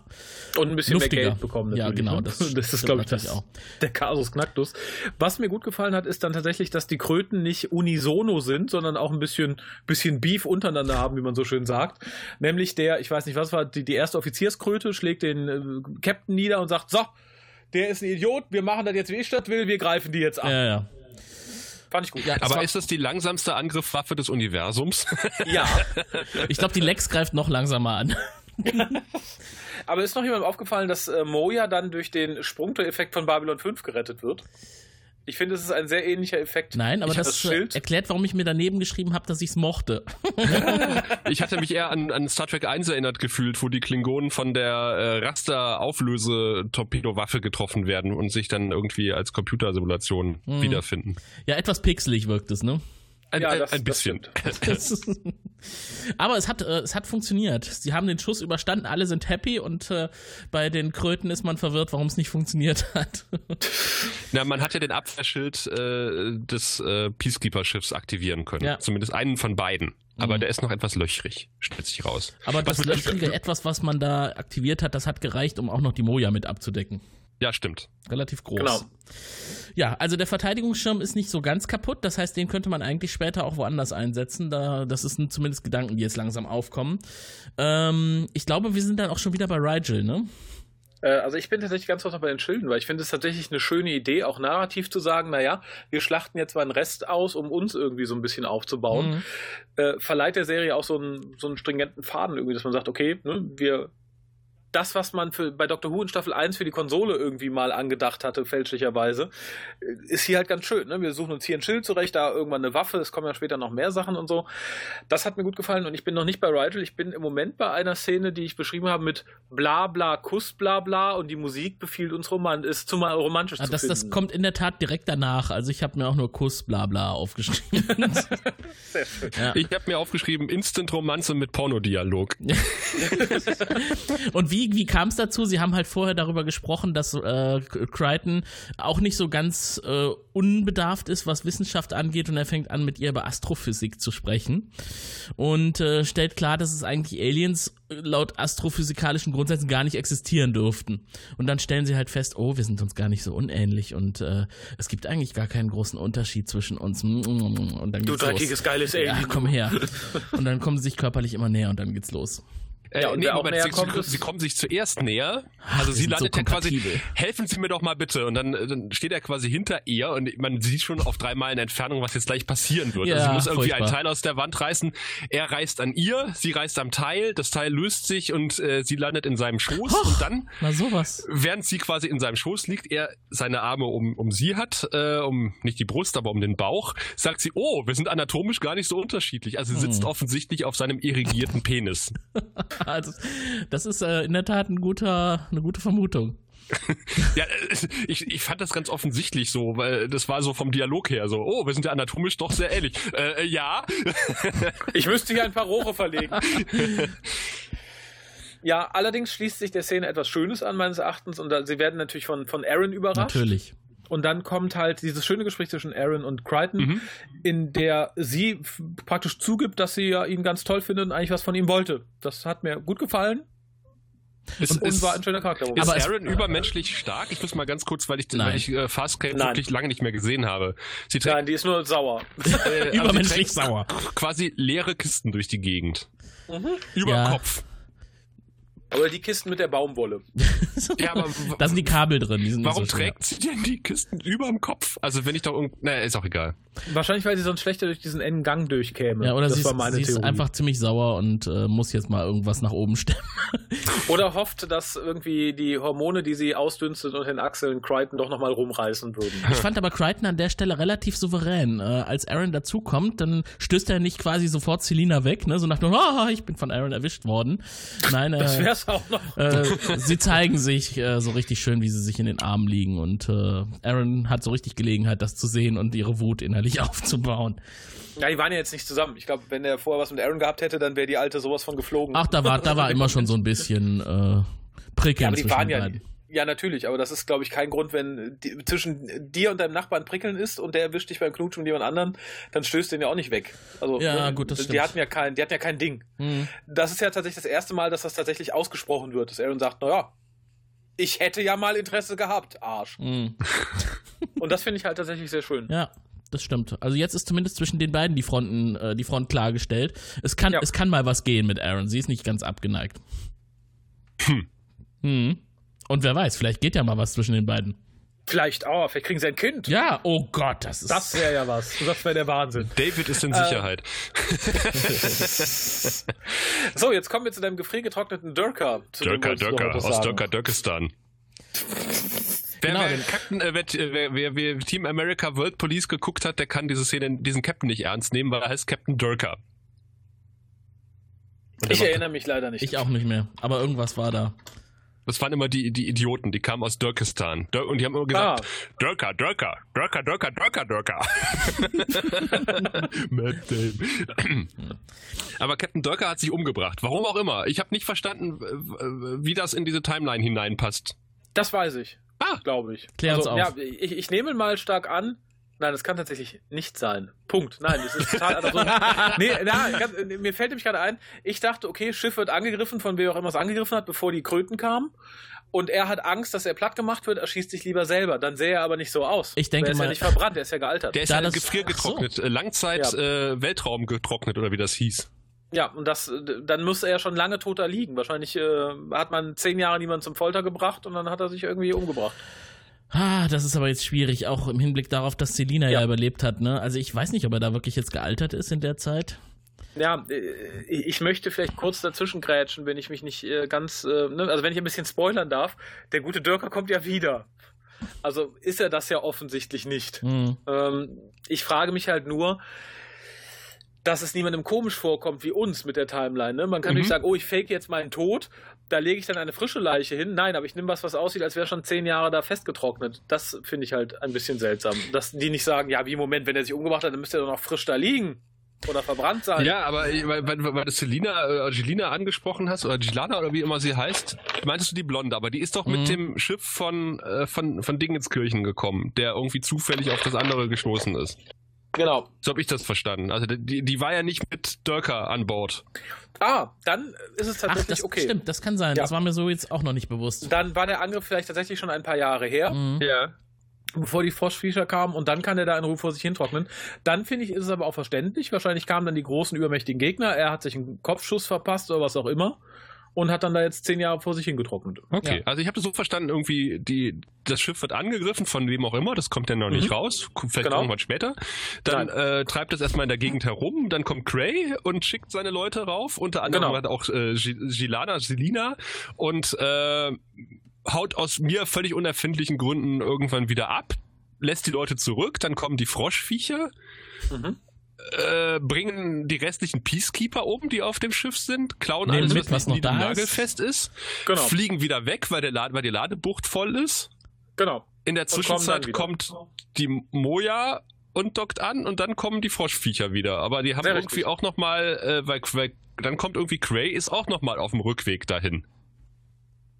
Und ein bisschen Luftiger. mehr Geld bekommen. Ja, genau. Ne? Das, das ist, glaube ich, das, auch. der Kasus Knacktus. Was mir gut gefallen hat, ist dann tatsächlich, dass die Kröten nicht unisono sind, sondern auch ein bisschen, bisschen Beef untereinander haben, wie man so schön sagt. Nämlich der, ich weiß nicht, was war, die, die erste Offizierskröte schlägt den äh, Captain nieder und sagt, so, der ist ein Idiot, wir machen das jetzt, wie ich das will, wir greifen die jetzt an. Ja, ja. Fand ich gut. Ja, Aber ist das die langsamste Angriffswaffe des Universums? Ja. ich glaube, die Lex greift noch langsamer an. Aber ist noch jemandem aufgefallen, dass äh, Moja dann durch den Sprungtor-Effekt von Babylon 5 gerettet wird? Ich finde, es ist ein sehr ähnlicher Effekt. Nein, aber das, das erklärt, warum ich mir daneben geschrieben habe, dass ich es mochte. ich hatte mich eher an, an, Star Trek 1 erinnert gefühlt, wo die Klingonen von der äh, Raster-Auflöse-Torpedowaffe getroffen werden und sich dann irgendwie als Computersimulation mhm. wiederfinden. Ja, etwas pixelig wirkt es, ne? Ein, ja, das, ein bisschen. Aber es hat, äh, es hat funktioniert. Sie haben den Schuss überstanden, alle sind happy und äh, bei den Kröten ist man verwirrt, warum es nicht funktioniert hat. Na, man hat ja den Abwehrschild äh, des äh, Peacekeeper-Schiffs aktivieren können. Ja. Zumindest einen von beiden. Aber mhm. der ist noch etwas löchrig, stellt sich raus. Aber was das löchrige etwas, was man da aktiviert hat, das hat gereicht, um auch noch die Moja mit abzudecken. Ja, stimmt. Relativ groß. Genau. Ja, also der Verteidigungsschirm ist nicht so ganz kaputt. Das heißt, den könnte man eigentlich später auch woanders einsetzen. Da, das ist zumindest Gedanken, die jetzt langsam aufkommen. Ähm, ich glaube, wir sind dann auch schon wieder bei Rigel, ne? Äh, also ich bin tatsächlich ganz kurz noch bei den Schilden, weil ich finde es tatsächlich eine schöne Idee, auch narrativ zu sagen, naja, wir schlachten jetzt mal einen Rest aus, um uns irgendwie so ein bisschen aufzubauen. Mhm. Äh, verleiht der Serie auch so einen, so einen stringenten Faden irgendwie, dass man sagt, okay, ne, wir das, was man für, bei Doctor Who in Staffel 1 für die Konsole irgendwie mal angedacht hatte, fälschlicherweise, äh, ist hier halt ganz schön. Ne? Wir suchen uns hier ein Schild zurecht, da irgendwann eine Waffe, es kommen ja später noch mehr Sachen und so. Das hat mir gut gefallen und ich bin noch nicht bei Rigel, ich bin im Moment bei einer Szene, die ich beschrieben habe mit bla bla Kuss bla bla und die Musik befiehlt uns roman ist zumal romantisch Ah, zu das, finden. das kommt in der Tat direkt danach. Also ich habe mir auch nur Kuss bla bla aufgeschrieben. Sehr schön. ja. Ich habe mir aufgeschrieben, Instant-Romanze mit Pornodialog. Und wie, wie kam es dazu? Sie haben halt vorher darüber gesprochen, dass äh, Crichton auch nicht so ganz äh, unbedarft ist, was Wissenschaft angeht und er fängt an, mit ihr über Astrophysik zu sprechen und äh, stellt klar, dass es eigentlich Aliens laut astrophysikalischen Grundsätzen gar nicht existieren dürften. Und dann stellen sie halt fest, oh, wir sind uns gar nicht so unähnlich und äh, es gibt eigentlich gar keinen großen Unterschied zwischen uns. Und dann Du geht's los. dreckiges, geiles Alien. Ja, komm her. Und dann kommen sie sich körperlich immer näher und dann geht's los. Äh, Ja, und nee, wer auch Moment, näher sie, kommt, sie, sie kommen sich zuerst näher. Also sie sind so landet ja quasi, helfen Sie mir doch mal bitte. Und dann, äh, dann steht er quasi hinter ihr und man sieht schon auf drei Meilen Entfernung, was jetzt gleich passieren wird. Ja, also sie muss irgendwie furchtbar. ein Teil aus der Wand reißen. Er reißt an ihr, sie reißt am Teil, das Teil löst sich und äh, sie landet in seinem Schoß Hoch. und dann Na sowas. während sie quasi in seinem Schoß liegt, er seine Arme um, um sie hat, äh, um nicht die Brust, aber um den Bauch, sagt sie, oh, wir sind anatomisch gar nicht so unterschiedlich. Also sie sitzt Hm. offensichtlich auf seinem irrigierten Penis. Also, das ist äh, in der Tat ein guter, eine gute Vermutung. Ja, äh, ich, ich fand das ganz offensichtlich so, weil das war so vom Dialog her so, oh, wir sind ja anatomisch doch sehr ähnlich. Äh, äh, ja. Ich müsste hier ein paar Rohre verlegen. Ja, allerdings schließt sich der Szene etwas Schönes an, meines Erachtens, und da, sie werden natürlich von, von Aaron überrascht. Natürlich. Und dann kommt halt dieses schöne Gespräch zwischen Aaron und Crichton, Mhm. in der sie praktisch zugibt, dass sie ja ihn ganz toll findet und eigentlich was von ihm wollte. Das hat mir gut gefallen Es, und es, war ein schöner Charakter. ist Aber es- Aaron übermenschlich stark? Ich muss mal ganz kurz, weil ich, weil ich äh, Fastcap wirklich lange nicht mehr gesehen habe. Sie trägt Nein, die ist nur sauer. äh, aber sie Übermenschlich sauer. quasi leere Kisten durch die Gegend. Über Ja. Kopf. Aber die Kisten mit der Baumwolle. Ja, aber da sind die Kabel drin. Die warum so trägt sie denn die Kisten über dem Kopf? Also wenn ich doch irgend... Naja, ist auch egal. Wahrscheinlich, weil sie sonst schlechter durch diesen engen Gang durchkäme. Ja, oder das sie, war ist, meine sie ist einfach ziemlich sauer und äh, muss jetzt mal irgendwas nach oben stemmen. Oder hofft, dass irgendwie die Hormone, die sie ausdünstet und den Achseln Crichton doch nochmal rumreißen würden. Ich fand aber Crichton an der Stelle relativ souverän. Äh, als Aaron dazukommt, dann stößt er nicht quasi sofort Selina weg, ne? so nach dem, ah, ich bin von Aaron erwischt worden. Nein, Das äh, wär's auch noch. äh, sie zeigen sich äh, so richtig schön, wie sie sich in den Armen liegen und äh, Aaron hat so richtig Gelegenheit, das zu sehen und ihre Wut innerlich aufzubauen. Ja, die waren ja jetzt nicht zusammen. Ich glaube, wenn er vorher was mit Aaron gehabt hätte, dann wäre die alte sowas von geflogen. Ach, da war, da war immer schon so ein bisschen äh, Prickeln ja, aber die zwischen waren ja. Ja, natürlich, aber das ist, glaube ich, kein Grund, wenn die, zwischen dir und deinem Nachbarn Prickeln ist und der erwischt dich beim Knutschen mit jemand anderen, dann stößt den ja auch nicht weg. Also, Ja, ne, gut, das die stimmt. hatten ja kein, die hatten ja kein Ding. Hm. Das ist ja tatsächlich das erste Mal, dass das tatsächlich ausgesprochen wird, dass Aaron sagt, naja, ich hätte ja mal Interesse gehabt, Arsch. Hm. Und das finde ich halt tatsächlich sehr schön. Ja, das stimmt. Also jetzt ist zumindest zwischen den beiden die Fronten, äh, die Front klargestellt. Es kann, Ja. es kann mal was gehen mit Aaron. Sie ist nicht ganz abgeneigt. Hm. Hm. Und wer weiß, vielleicht geht ja mal was zwischen den beiden. Vielleicht auch, vielleicht kriegen sie ein Kind. Ja, oh Gott, das ist. Das wäre ja was. Das wäre der Wahnsinn. David ist Äh, in Sicherheit. So, jetzt kommen wir zu deinem gefriergetrockneten Dörker. Dörker, Dörker, aus. Dörker, Dörkistan. Wer, Genau, Captain, äh, wer, wer, wer, wer Team America World Police geguckt hat, der kann diese Szene, diesen Captain nicht ernst nehmen, weil er heißt Captain der Ich erinnere mich leider nicht. ich auch nicht mehr. Aber irgendwas war da. Das waren immer die, die Idioten, die kamen aus Dörkistan. Dör und die haben immer gesagt, Ah. Dörker, Dörker, Dörker, Dörker, Dörker, Dörker. Matt Damon. Aber Captain Dörker hat sich umgebracht. Warum auch immer. Ich habe nicht verstanden, wie das in diese Timeline hineinpasst. Das weiß ich. Ah. glaube ich. Klär uns also, auf. Ja, ich, ich nehme mal stark an. Nein, das kann tatsächlich nicht sein. Punkt. Nein, das ist total. Also, nee, na, ganz, mir fällt nämlich gerade ein, ich dachte, okay, Schiff wird angegriffen, von wem auch immer es angegriffen hat, bevor die Kröten kamen. Und er hat Angst, dass er platt gemacht wird, erschießt sich lieber selber. Dann sähe er aber nicht so aus. Ich denke der ist mal- ja nicht verbrannt, der ist ja gealtert. Der ist Da ja das- gefriergetrocknet, äh, Langzeit Ja. äh, Weltraum getrocknet oder wie das hieß. Ja, und das, dann müsste er schon lange tot da liegen. Wahrscheinlich äh, hat man zehn Jahre niemanden zum Folter gebracht und dann hat er sich irgendwie umgebracht. Ah, das ist aber jetzt schwierig, auch im Hinblick darauf, dass Selina ja. Ja. überlebt hat, ne? Also ich weiß nicht, ob er da wirklich jetzt gealtert ist in der Zeit. Ja, äh, ich möchte vielleicht kurz dazwischen grätschen, wenn ich mich nicht äh, ganz, äh, ne, also wenn ich ein bisschen spoilern darf. Der gute Dörker kommt ja wieder. Also ist er das ja offensichtlich nicht. Mhm. Ich frage mich halt nur, dass es niemandem komisch vorkommt wie uns mit der Timeline. Ne? Man kann mhm. nicht sagen, oh, ich fake jetzt meinen Tod, da lege ich dann eine frische Leiche hin. Nein, aber ich nehme was, was aussieht, als wäre schon zehn Jahre da festgetrocknet. Das finde ich halt ein bisschen seltsam. Dass die nicht sagen, ja, wie Moment, wenn er sich umgebracht hat, dann müsste er doch noch frisch da liegen. Oder verbrannt sein. Ja, aber weil, weil, weil du Selina, äh, Gelina angesprochen hast, oder Gilana oder wie immer sie heißt, meintest du die Blonde, aber die ist doch mhm. mit dem Schiff von, äh, von, von Dingenskirchen gekommen, der irgendwie zufällig auf das andere gestoßen ist. Genau. So habe ich das verstanden. Also die, die war ja nicht mit Dörker an Bord. Ah, dann ist es tatsächlich Ach, das okay. Stimmt, das kann sein. Ja. Das war mir so jetzt auch noch nicht bewusst. Dann war der Angriff vielleicht tatsächlich schon ein paar Jahre her. Mhm. Ja. Bevor die Froschviecher kamen und dann kann er da in Ruhe vor sich hintrocknen. Dann finde ich, ist es aber auch verständlich. Wahrscheinlich kamen dann die großen übermächtigen Gegner. Er hat sich einen Kopfschuss verpasst oder was auch immer und hat dann da jetzt zehn Jahre vor sich hingetrocknet. Okay, ja. also ich habe das so verstanden, irgendwie die, das Schiff wird angegriffen von wem auch immer, das kommt ja noch mhm. nicht raus, vielleicht genau. irgendwann später. Dann äh, treibt es erstmal in der Gegend herum, dann kommt Cray und schickt seine Leute rauf, unter anderem genau. hat auch äh, Gilana, Selina und äh, haut aus mir völlig unerfindlichen Gründen irgendwann wieder ab, lässt die Leute zurück, dann kommen die Froschviecher. Mhm. Äh, bringen die restlichen Peacekeeper oben, die auf dem Schiff sind, klauen Nehmen alles, mit, was, was noch da nagelfest ist, genau. fliegen wieder weg, weil, der Lade, weil die Ladebucht voll ist. Genau. In der Zwischenzeit kommt die Moja und dockt an und dann kommen die Froschviecher wieder. Aber die haben Sehr irgendwie richtig. auch nochmal, äh, weil, weil dann kommt irgendwie Cray, ist auch nochmal auf dem Rückweg dahin.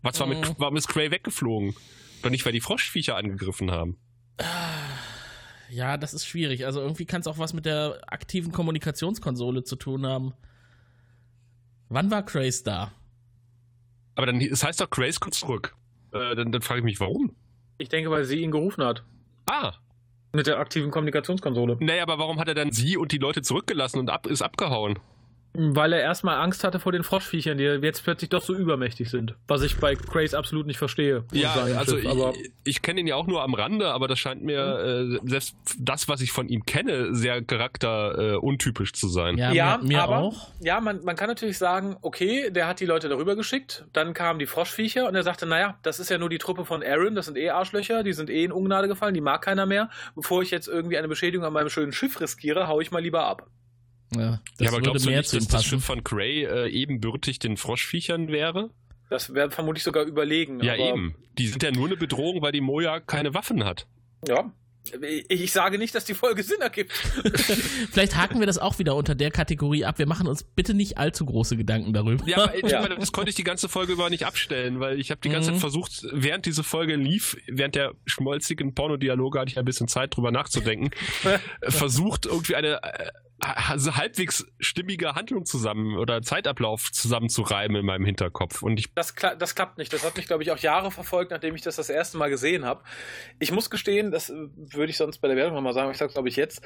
Was war mit, mhm. warum ist Cray weggeflogen? Doch nicht, weil die Froschviecher angegriffen haben. Ja, das ist schwierig. Also irgendwie kann es auch was mit der aktiven Kommunikationskonsole zu tun haben. Wann war Craze da? Aber dann, es heißt doch, Craze kommt zurück. Äh, dann, dann frage ich mich, warum? Ich denke, weil sie ihn gerufen hat. Ah. Mit der aktiven Kommunikationskonsole. Naja, aber warum hat er dann sie und die Leute zurückgelassen und ab, ist abgehauen? Weil er erstmal Angst hatte vor den Froschviechern, die jetzt plötzlich doch so übermächtig sind. Was ich bei Craze absolut nicht verstehe. Ja, also Schiff, ich, ich kenne ihn ja auch nur am Rande, aber das scheint mir, äh, selbst das, was ich von ihm kenne, sehr charakteruntypisch äh, zu sein. Ja, ja mir, mir aber, auch. Ja, man, man kann natürlich sagen, okay, der hat die Leute darüber geschickt, dann kamen die Froschviecher und er sagte, naja, das ist ja nur die Truppe von Aaron, das sind eh Arschlöcher, die sind eh in Ungnade gefallen, die mag keiner mehr. Bevor ich jetzt irgendwie eine Beschädigung an meinem schönen Schiff riskiere, hau ich mal lieber ab. Ja, ja aber glaubst du nicht, dass das Schiff von Cray äh, ebenbürtig den Froschviechern wäre? Das wäre vermutlich sogar überlegen. Ja, eben. Die sind ja nur eine Bedrohung, weil die Moja keine Waffen hat. Ja. Ich sage nicht, dass die Folge Sinn ergibt. Vielleicht haken wir das auch wieder unter der Kategorie ab. Wir machen uns bitte nicht allzu große Gedanken darüber. Ja, aber ja. das konnte ich die ganze Folge über nicht abstellen, weil ich habe die ganze mhm. Zeit versucht, während diese Folge lief, während der schmolzigen Pornodialoge hatte ich ein bisschen Zeit drüber nachzudenken, versucht irgendwie eine äh, also halbwegs stimmige Handlung zusammen oder Zeitablauf zusammenzureimen in meinem Hinterkopf. Und ich das, kla das klappt nicht. Das hat mich, glaube ich, auch Jahre verfolgt, nachdem ich das das erste Mal gesehen habe. Ich muss gestehen, das würde ich sonst bei der Werbung nochmal sagen, aber ich sage glaube ich jetzt.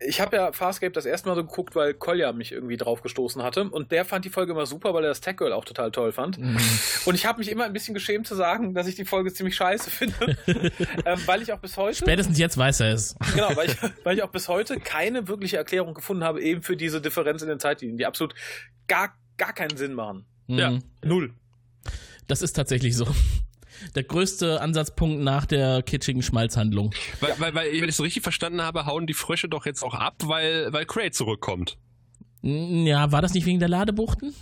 Ich habe ja Farscape das erste Mal so geguckt, weil Kolja mich irgendwie drauf gestoßen hatte. Und der fand die Folge immer super, weil er das Tech Girl auch total toll fand. Mhm. Und ich habe mich immer ein bisschen geschämt zu sagen, dass ich die Folge ziemlich scheiße finde. ähm, weil ich auch bis heute. Spätestens jetzt weiß er es. Genau, weil ich, weil ich auch bis heute keine wirkliche Erklärung gefunden gefunden habe, eben für diese Differenz in den Zeitlinien, die absolut gar, gar keinen Sinn machen. Mhm. Ja, null. Das ist tatsächlich so. Der größte Ansatzpunkt nach der kitschigen Schmalzhandlung. Weil, weil, weil, wenn ich es so richtig verstanden habe, hauen die Frösche doch jetzt auch ab, weil, weil Cray zurückkommt. Ja, war das nicht wegen der Ladebuchten?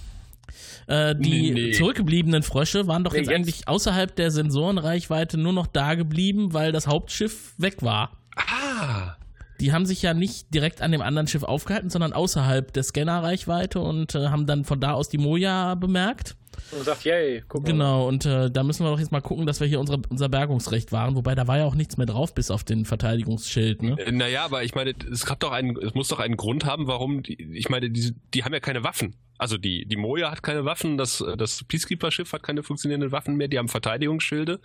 Äh, die nee, nee. zurückgebliebenen Frösche waren doch nee, jetzt, jetzt eigentlich außerhalb der Sensorenreichweite nur noch da geblieben, weil das Hauptschiff weg war. Ah die haben sich ja nicht direkt an dem anderen Schiff aufgehalten, sondern außerhalb der Scannerreichweite und äh, haben dann von da aus die Moja bemerkt. Und sagt, yay, guck mal. Genau, und äh, da müssen wir doch jetzt mal gucken, dass wir hier unsere, unser Bergungsrecht wahren, wobei da war ja auch nichts mehr drauf, bis auf den Verteidigungsschild, ne? Äh, naja, aber ich meine, es gab doch einen, es muss doch einen Grund haben, warum, die, ich meine, die, die haben ja keine Waffen. Also die, die Moja hat keine Waffen, das, das Peacekeeper-Schiff hat keine funktionierenden Waffen mehr, die haben Verteidigungsschilde.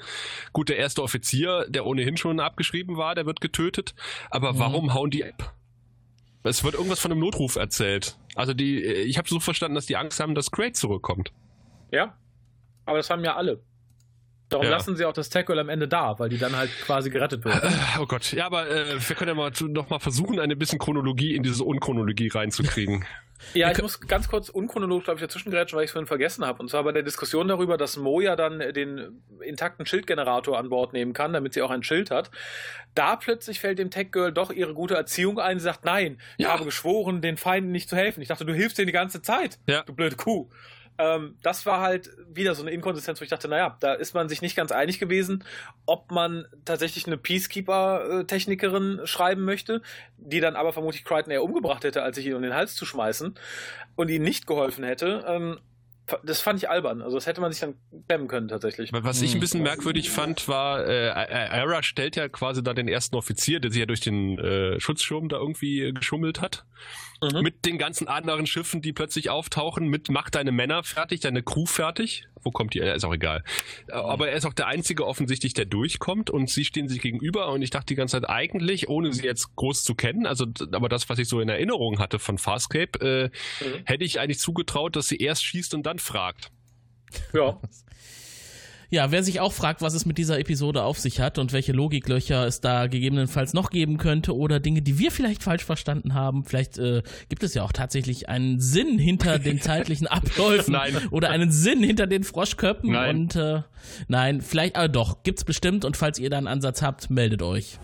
Gut, der erste Offizier, der ohnehin schon abgeschrieben war, der wird getötet. Aber mhm. warum hauen die ab? Es wird irgendwas von einem Notruf erzählt. Also die, ich habe so verstanden, dass die Angst haben, dass Great zurückkommt. Ja, aber das haben ja alle. Darum Ja. lassen sie auch das Tackle am Ende da, weil die dann halt quasi gerettet wird. Oh Gott, ja, aber äh, wir können ja mal zu- noch mal versuchen, eine bisschen Chronologie in diese Unchronologie reinzukriegen. Ja, ich muss ganz kurz unchronologisch, glaube ich, dazwischen grätschen, weil ich es vorhin vergessen habe. Und zwar bei der Diskussion darüber, dass Mo ja dann äh, den intakten Schildgenerator an Bord nehmen kann, damit sie auch ein Schild hat. Da plötzlich fällt dem Tech Girl doch ihre gute Erziehung ein. Sie sagt, nein, ich Ja. habe geschworen, den Feinden nicht zu helfen. Ich dachte, du hilfst denen die ganze Zeit, Ja. du blöde Kuh. Ähm, das war halt wieder so eine Inkonsistenz, wo ich dachte, naja, da ist man sich nicht ganz einig gewesen, ob man tatsächlich eine Peacekeeper-Technikerin schreiben möchte, die dann aber vermutlich Crichton eher umgebracht hätte, als sich ihn um den Hals zu schmeißen und ihm nicht geholfen hätte. Ähm, das fand ich albern. Also das hätte man sich dann klemmen können tatsächlich. Was ich ein Hm. bisschen merkwürdig fand, war, äh, Ara stellt ja quasi da den ersten Offizier, der sich ja durch den äh, Schutzschirm da irgendwie äh, geschummelt hat. Mhm. Mit den ganzen anderen Schiffen, die plötzlich auftauchen, mit mach deine Männer fertig, deine Crew fertig. Wo kommt die? Ist auch egal. Äh, Aber er ist auch der Einzige offensichtlich, der durchkommt und sie stehen sich gegenüber und ich dachte die ganze Zeit eigentlich, ohne sie jetzt groß zu kennen, also aber das, was ich so in Erinnerung hatte von Farscape, äh, Mhm. hätte ich eigentlich zugetraut, dass sie erst schießt und dann fragt. Ja. Ja, wer sich auch fragt, was es mit dieser Episode auf sich hat und welche Logiklöcher es da gegebenenfalls noch geben könnte oder Dinge, die wir vielleicht falsch verstanden haben, vielleicht äh, gibt es ja auch tatsächlich einen Sinn hinter den zeitlichen Abläufen Nein. oder einen Sinn hinter den Froschköppen Nein. und äh, nein, vielleicht, aber doch, gibt's bestimmt und falls ihr da einen Ansatz habt, meldet euch.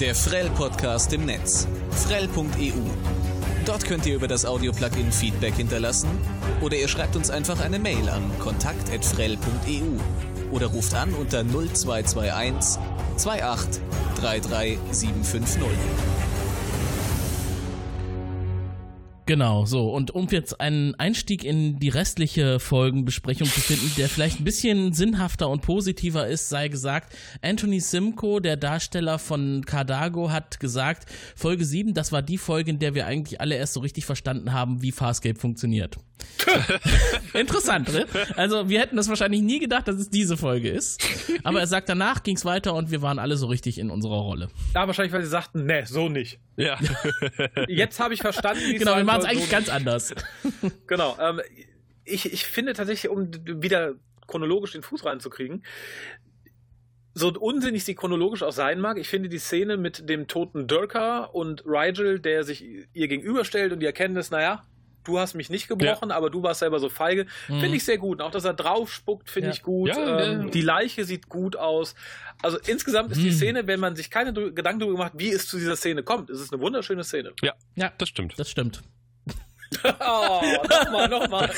Der Frell-Podcast im Netz. Frell.eu. Dort könnt ihr über das Audio-Plugin Feedback hinterlassen oder ihr schreibt uns einfach eine Mail an kontakt.frell.eu oder ruft an unter 0221 28 33 750. Genau, so. Und um jetzt einen Einstieg in die restliche Folgenbesprechung zu finden, der vielleicht ein bisschen sinnhafter und positiver ist, sei gesagt, Anthony Simcoe, der Darsteller von Cardago, hat gesagt, Folge 7, das war die Folge, in der wir eigentlich alle erst so richtig verstanden haben, wie Farscape funktioniert. Interessant, ne? Also wir hätten das wahrscheinlich nie gedacht, dass es diese Folge ist. Aber er sagt, danach ging's weiter und wir waren alle so richtig in unserer Rolle. Ja, wahrscheinlich, weil sie sagten, ne, so nicht. Ja. Jetzt habe ich verstanden, wie es Genau, wir machen es eigentlich so ganz anders. Genau. Ähm, ich, ich finde tatsächlich, um wieder chronologisch den Fuß reinzukriegen, so unsinnig sie chronologisch auch sein mag, ich finde die Szene mit dem toten Durka und Rigel, der sich ihr gegenüberstellt und die Erkenntnis, naja, du hast mich nicht gebrochen, aber du warst selber so feige, Mhm. finde ich sehr gut. Und auch, dass er drauf spuckt, finde Ja. ich gut. Ja, ähm, ja. Die Leiche sieht gut aus. Also insgesamt ist die Mhm. Szene, wenn man sich keine Gedanken darüber macht, wie es zu dieser Szene kommt, ist es eine wunderschöne Szene. ja, Ja, das stimmt. das stimmt. Oh, nochmal, nochmal.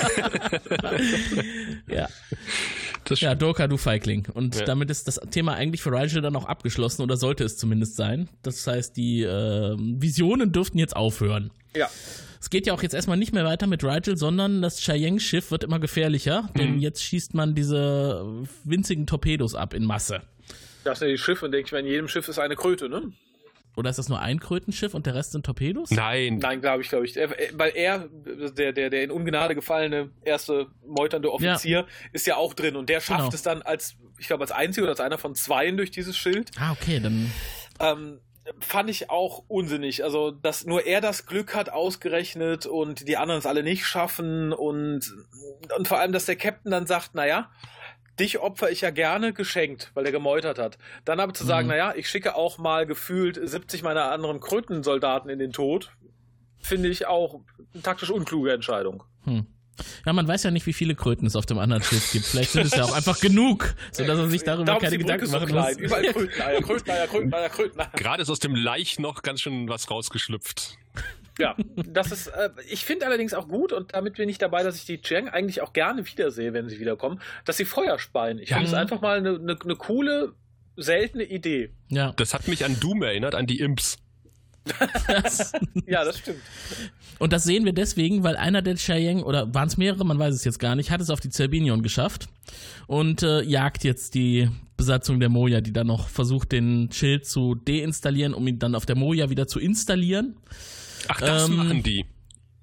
Ja. Ja. Doka, du Feigling. Und Ja. damit ist das Thema eigentlich für Rigel dann auch abgeschlossen oder sollte es zumindest sein. Das heißt, die äh, Visionen dürften jetzt aufhören. Ja. Es geht ja auch jetzt erstmal nicht mehr weiter mit Rigel, sondern das Cheyenne-Schiff wird immer gefährlicher, denn Mhm. jetzt schießt man diese winzigen Torpedos ab in Masse. Das sind die Schiffe und denke ich mir, in jedem Schiff ist eine Kröte, ne? Oder ist das nur ein Krötenschiff und der Rest sind Torpedos? Nein. Nein, glaube ich, glaube ich. Weil er, der, der, der in Ungnade gefallene erste meuternde Offizier, ist ja auch drin und der schafft Genau. es dann als, ich glaube, als einziger oder als einer von zweien durch dieses Schild. Ah, okay, dann. Ähm, fand ich auch unsinnig. Also, dass nur er das Glück hat, ausgerechnet und die anderen es alle nicht schaffen und, und vor allem, dass der Captain dann sagt, naja, dich opfer ich ja gerne geschenkt, weil er gemeutert hat. Dann aber zu sagen, Mhm. naja, ich schicke auch mal gefühlt 70 meiner anderen Krötensoldaten in den Tod, finde ich auch eine taktisch unkluge Entscheidung. Hm. Ja, man weiß ja nicht, wie viele Kröten es auf dem anderen Schiff gibt. Vielleicht sind es ja auch einfach genug, sodass er sich darüber Darum keine Gedanken machen muss. Überall Kröteneier, Kröteneier, Kröteneier, Kröteneier. Gerade ist aus dem Laich noch ganz schön was rausgeschlüpft. Ja, das ist, äh, ich finde allerdings auch gut und damit bin ich dabei, dass ich die Chang eigentlich auch gerne wiedersehe, wenn sie wiederkommen, dass sie Feuer speien. Ich Ja. finde es einfach mal eine, eine, eine coole, seltene Idee. Ja. Das hat mich an Doom erinnert, an die Imps. Das, Ja, das stimmt. und das sehen wir deswegen, weil einer der Cheyenne, oder waren es mehrere, man weiß es jetzt gar nicht, hat es auf die Zerbinion geschafft und äh, jagt jetzt die Besatzung der Moja, die dann noch versucht, den Schild zu deinstallieren, um ihn dann auf der Moja wieder zu installieren. Ach, das Ähm, machen die.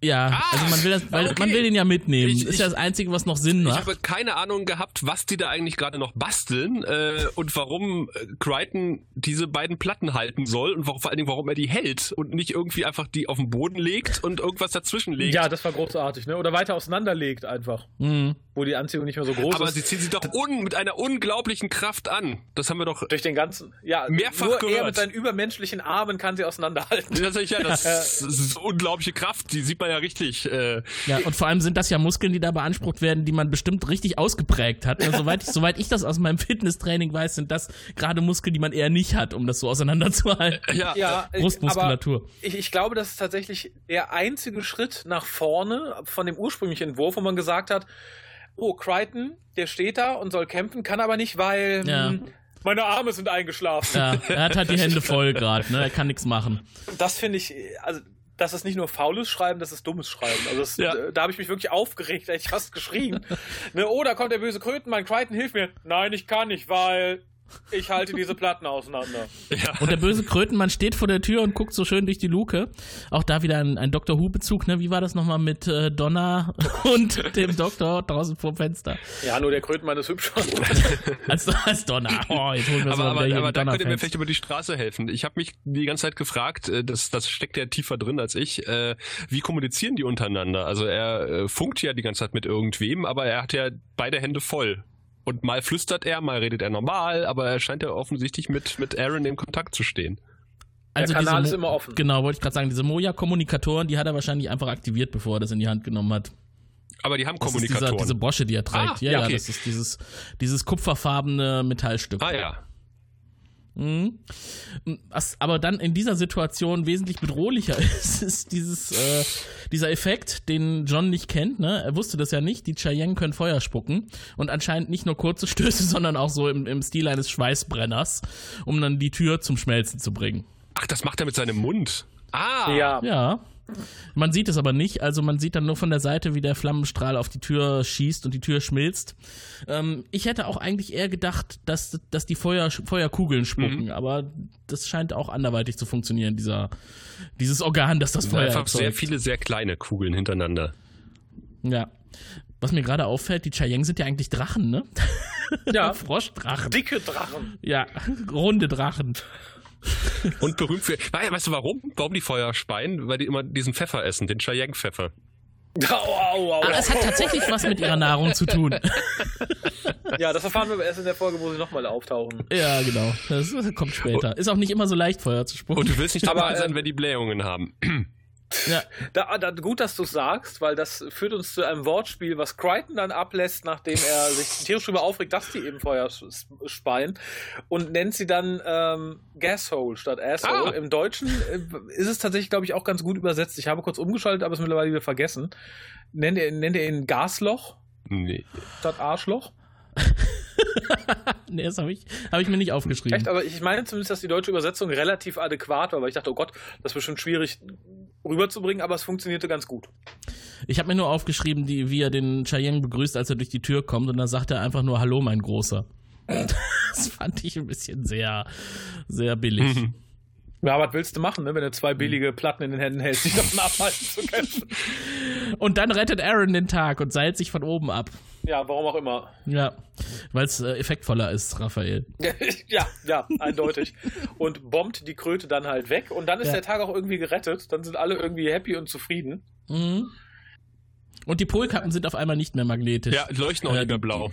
Ja, Ah, also man will das, weil okay. man will den ja mitnehmen. Ich- ist ja ich- das Einzige, was noch Sinn Ich macht. habe keine Ahnung gehabt, was die da eigentlich gerade noch basteln äh, und warum äh, Crichton diese beiden Platten halten soll und vor allen Dingen, warum er die hält und nicht irgendwie einfach die auf den Boden legt und irgendwas dazwischen legt. Ja, das war großartig, ne? Oder weiter auseinanderlegt einfach, Mhm. wo die Anziehung nicht mehr so groß Aber ist. sie ziehen sie doch un mit einer unglaublichen Kraft an. Das haben wir doch. durch den ganzen, ja, Mehrfach nur er gehört. mit seinen übermenschlichen Armen kann sie auseinanderhalten. Das ist ja das, das ist unglaubliche Kraft. Die sieht man ja richtig. Äh, Ja, und vor allem sind das ja Muskeln, die da beansprucht werden, die man bestimmt richtig ausgeprägt hat. Also, soweit, ich, soweit ich das aus meinem Fitnesstraining weiß, sind das gerade Muskeln, die man eher nicht hat, um das so auseinanderzuhalten. ja, Ja, ich- Brustmuskulatur. aber Ich, ich glaube, das ist tatsächlich der einzige Schritt nach vorne von dem ursprünglichen Entwurf, wo man gesagt hat, oh, Crichton, der steht da und soll kämpfen, kann aber nicht, weil Ja. hm, meine Arme sind eingeschlafen. Ja, er hat halt die Hände voll gerade, ne? Er kann nichts machen. Das finde ich, also das ist nicht nur faules Schreiben, das ist dummes Schreiben. Also das, Ja. äh, da habe ich mich wirklich aufgeregt, da hätte ich fast geschrien. ne, oh, da kommt der böse Krötenmann, Crichton, hilf mir. Nein, ich kann nicht, weil ich halte diese Platten auseinander. Und der böse Krötenmann steht vor der Tür und guckt so schön durch die Luke. Auch da wieder ein, ein Dr. Who-Bezug, ne? Wie war das nochmal mit äh, Donna und dem Doktor draußen vor dem Fenster? Ja, nur der Krötenmann ist hübscher. Als, als Donna. Oh, jetzt holen wir so aber, aber, aber da könnt ihr mir vielleicht über die Straße helfen. Ich habe mich die ganze Zeit gefragt, äh, das, das steckt ja tiefer drin als ich, äh, wie kommunizieren die untereinander? Also er äh, funkt ja die ganze Zeit mit irgendwem, aber er hat ja beide Hände voll. Und mal flüstert er, mal redet er normal, aber er scheint ja offensichtlich mit, mit Aaron in Kontakt zu stehen. Also der Kanal diese ist immer offen. Genau, wollte ich gerade sagen, diese Moja-Kommunikatoren, die hat er wahrscheinlich einfach aktiviert, bevor er das in die Hand genommen hat. Aber die haben Das ist dieser, Kommunikatoren. diese Brosche, die er trägt. Ah, ja, ja, ja, okay. das ist dieses, dieses kupferfarbene Metallstück. ah ja. Mhm. Was aber dann in dieser Situation wesentlich bedrohlicher ist, ist dieses, äh, dieser Effekt, den John nicht kennt. Ne? Er wusste das ja nicht. Die Cheyenne können Feuer spucken und anscheinend nicht nur kurze Stöße, sondern auch so im, im Stil eines Schweißbrenners, um dann die Tür zum Schmelzen zu bringen. Ach, das macht er mit seinem Mund. Ah, Ja. Ja. Man sieht es aber nicht, also man sieht dann nur von der Seite, wie der Flammenstrahl auf die Tür schießt und die Tür schmilzt. Ähm, ich hätte auch eigentlich eher gedacht, dass, dass die Feuer, Feuerkugeln spucken, aber das scheint auch anderweitig zu funktionieren, dieser, dieses Organ, das das Feuer Einfach sehr erzeugt. viele sehr kleine Kugeln hintereinander. Ja. Was mir gerade auffällt, die Cheyenne sind ja eigentlich Drachen, ne? Ja. Froschdrachen. Dicke Drachen. Ja, runde Drachen. Und berühmt für. Weißt weißt du warum? Warum die Feuer speien? Weil die immer diesen Pfeffer essen, den Cheyenne-Pfeffer. Au, au, au, Aber es hat tatsächlich was mit ihrer Nahrung zu tun. Ja, das erfahren wir aber erst in der Folge, wo sie nochmal auftauchen. Ja, genau. Das kommt später. Ist auch nicht immer so leicht, Feuer zu spucken. Und du willst nicht dabei sein, ähm, wenn die Blähungen haben. Ja. Da, da, gut, dass du sagst, weil das führt uns zu einem Wortspiel, was Crichton dann ablässt, nachdem er sich tierisch darüber aufregt, dass die eben Feuer speien und nennt sie dann ähm, Gashole statt Asshole. Ah. Im Deutschen äh, ist es tatsächlich, glaube ich, auch ganz gut übersetzt. Ich habe kurz umgeschaltet, aber es mittlerweile wieder vergessen. Nennt er, nennt er ihn Gasloch Nee. statt Arschloch? Nee, das habe ich, hab ich mir nicht aufgeschrieben. Echt, aber ich meine zumindest, dass die deutsche Übersetzung relativ adäquat war, weil ich dachte, oh Gott, das ist bestimmt schwierig rüberzubringen, aber es funktionierte ganz gut. Ich habe mir nur aufgeschrieben, die, wie er den Cheyenne begrüßt, als er durch die Tür kommt und dann sagt er einfach nur Hallo, mein Großer. Das fand ich ein bisschen sehr, sehr billig. Mhm. Ja, was willst du machen, ne, wenn du zwei billige Platten in den Händen hältst, die davon abhalten zu können? Und dann rettet Aaron den Tag und seilt sich von oben ab. Ja, warum auch immer. Ja, weil es äh, effektvoller ist, Raphael. ja, ja, eindeutig. Und bombt die Kröte dann halt weg und dann ist Ja. der Tag auch irgendwie gerettet. Dann sind alle irgendwie happy und zufrieden. Mhm. Und die Polkappen sind auf einmal nicht mehr magnetisch. Ja, leuchten auch Äh, nicht mehr die- blau.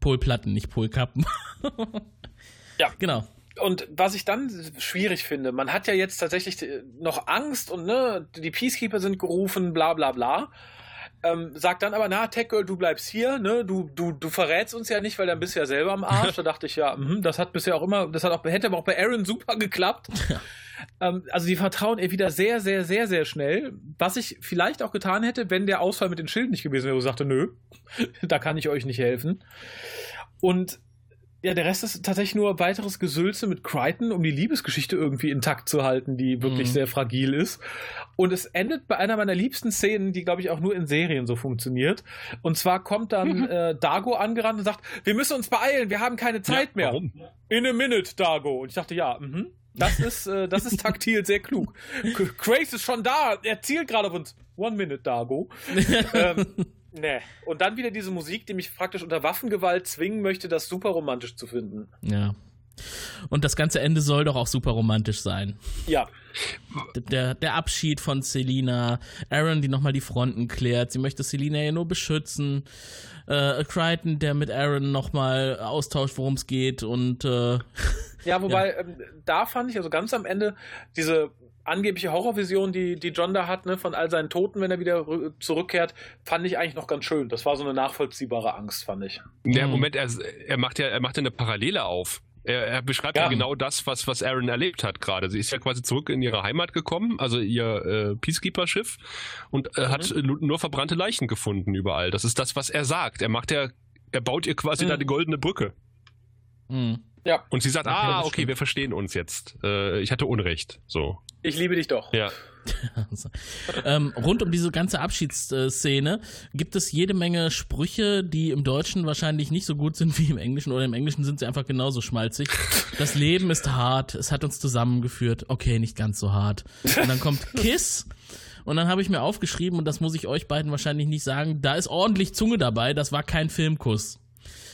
Polplatten, nicht Polkappen. Ja. Genau. Und was ich dann schwierig finde, man hat ja jetzt tatsächlich noch Angst und ne, die Peacekeeper sind gerufen, bla bla bla. Ähm, sagt dann aber, na, Tech Girl, du bleibst hier, ne, du, du, du verrätst uns ja nicht, weil dann bist du ja selber am Arsch. da dachte ich ja, mhm, das hat bisher auch immer, das hat auch, hätte aber auch bei Aaron super geklappt. Ähm, also die vertrauen ihr wieder sehr, sehr, sehr, sehr schnell. Was ich vielleicht auch getan hätte, wenn der Ausfall mit den Schilden nicht gewesen wäre, wo ich sagte, nö, da kann ich euch nicht helfen. Und ja, der Rest ist tatsächlich nur weiteres Gesülze mit Crichton, um die Liebesgeschichte irgendwie intakt zu halten, die wirklich Mhm. sehr fragil ist. Und es endet bei einer meiner liebsten Szenen, die, glaube ich, auch nur in Serien so funktioniert. Und zwar kommt dann äh, Dago angerannt und sagt, wir müssen uns beeilen, wir haben keine Zeit Ja, mehr. Warum? In a minute, Dago. Und ich dachte, ja, mhm. Das ist, äh, das ist taktil sehr klug. Grace ist schon da. Er zielt gerade auf uns. One minute, Dago. ähm, nee. Und dann wieder diese Musik, die mich praktisch unter Waffengewalt zwingen möchte, das super romantisch zu finden. Ja. Und das ganze Ende soll doch auch super romantisch sein. Ja. Der, der Abschied von Selina, Aaron, die nochmal die Fronten klärt. Sie möchte Selina ja nur beschützen. Äh, Crichton, der mit Aaron nochmal austauscht, worum es geht. Und äh, Ja, wobei, ja. Ähm, da fand ich, also ganz am Ende, diese angebliche Horrorvision, die, die John da hat, ne, von all seinen Toten, wenn er wieder zurückkehrt, fand ich eigentlich noch ganz schön. Das war so eine nachvollziehbare Angst, fand ich. Ja, Moment, er, er macht ja, er macht ja eine Parallele auf. Er, er beschreibt ja. ja. genau das, was, was Aaron erlebt hat gerade. Sie ist ja quasi zurück in ihre Heimat gekommen, also ihr äh, Peacekeeper-Schiff, und äh, mhm. hat nur verbrannte Leichen gefunden überall. Das ist das, was er sagt. Er macht ja, er baut ihr quasi mhm. da die goldene Brücke. Mhm. Ja. Und sie sagt, okay, ah, okay, wir verstehen uns jetzt. Äh, ich hatte Unrecht. So. Ich liebe dich doch. Ja. ähm, rund um diese ganze Abschiedsszene gibt es jede Menge Sprüche, die im Deutschen wahrscheinlich nicht so gut sind wie im Englischen oder im Englischen sind sie einfach genauso schmalzig. Das Leben ist hart, es hat uns zusammengeführt. Okay, nicht ganz so hart. Und dann kommt Kiss. Und dann habe ich mir aufgeschrieben, und das muss ich euch beiden wahrscheinlich nicht sagen, da ist ordentlich Zunge dabei, das war kein Filmkuss.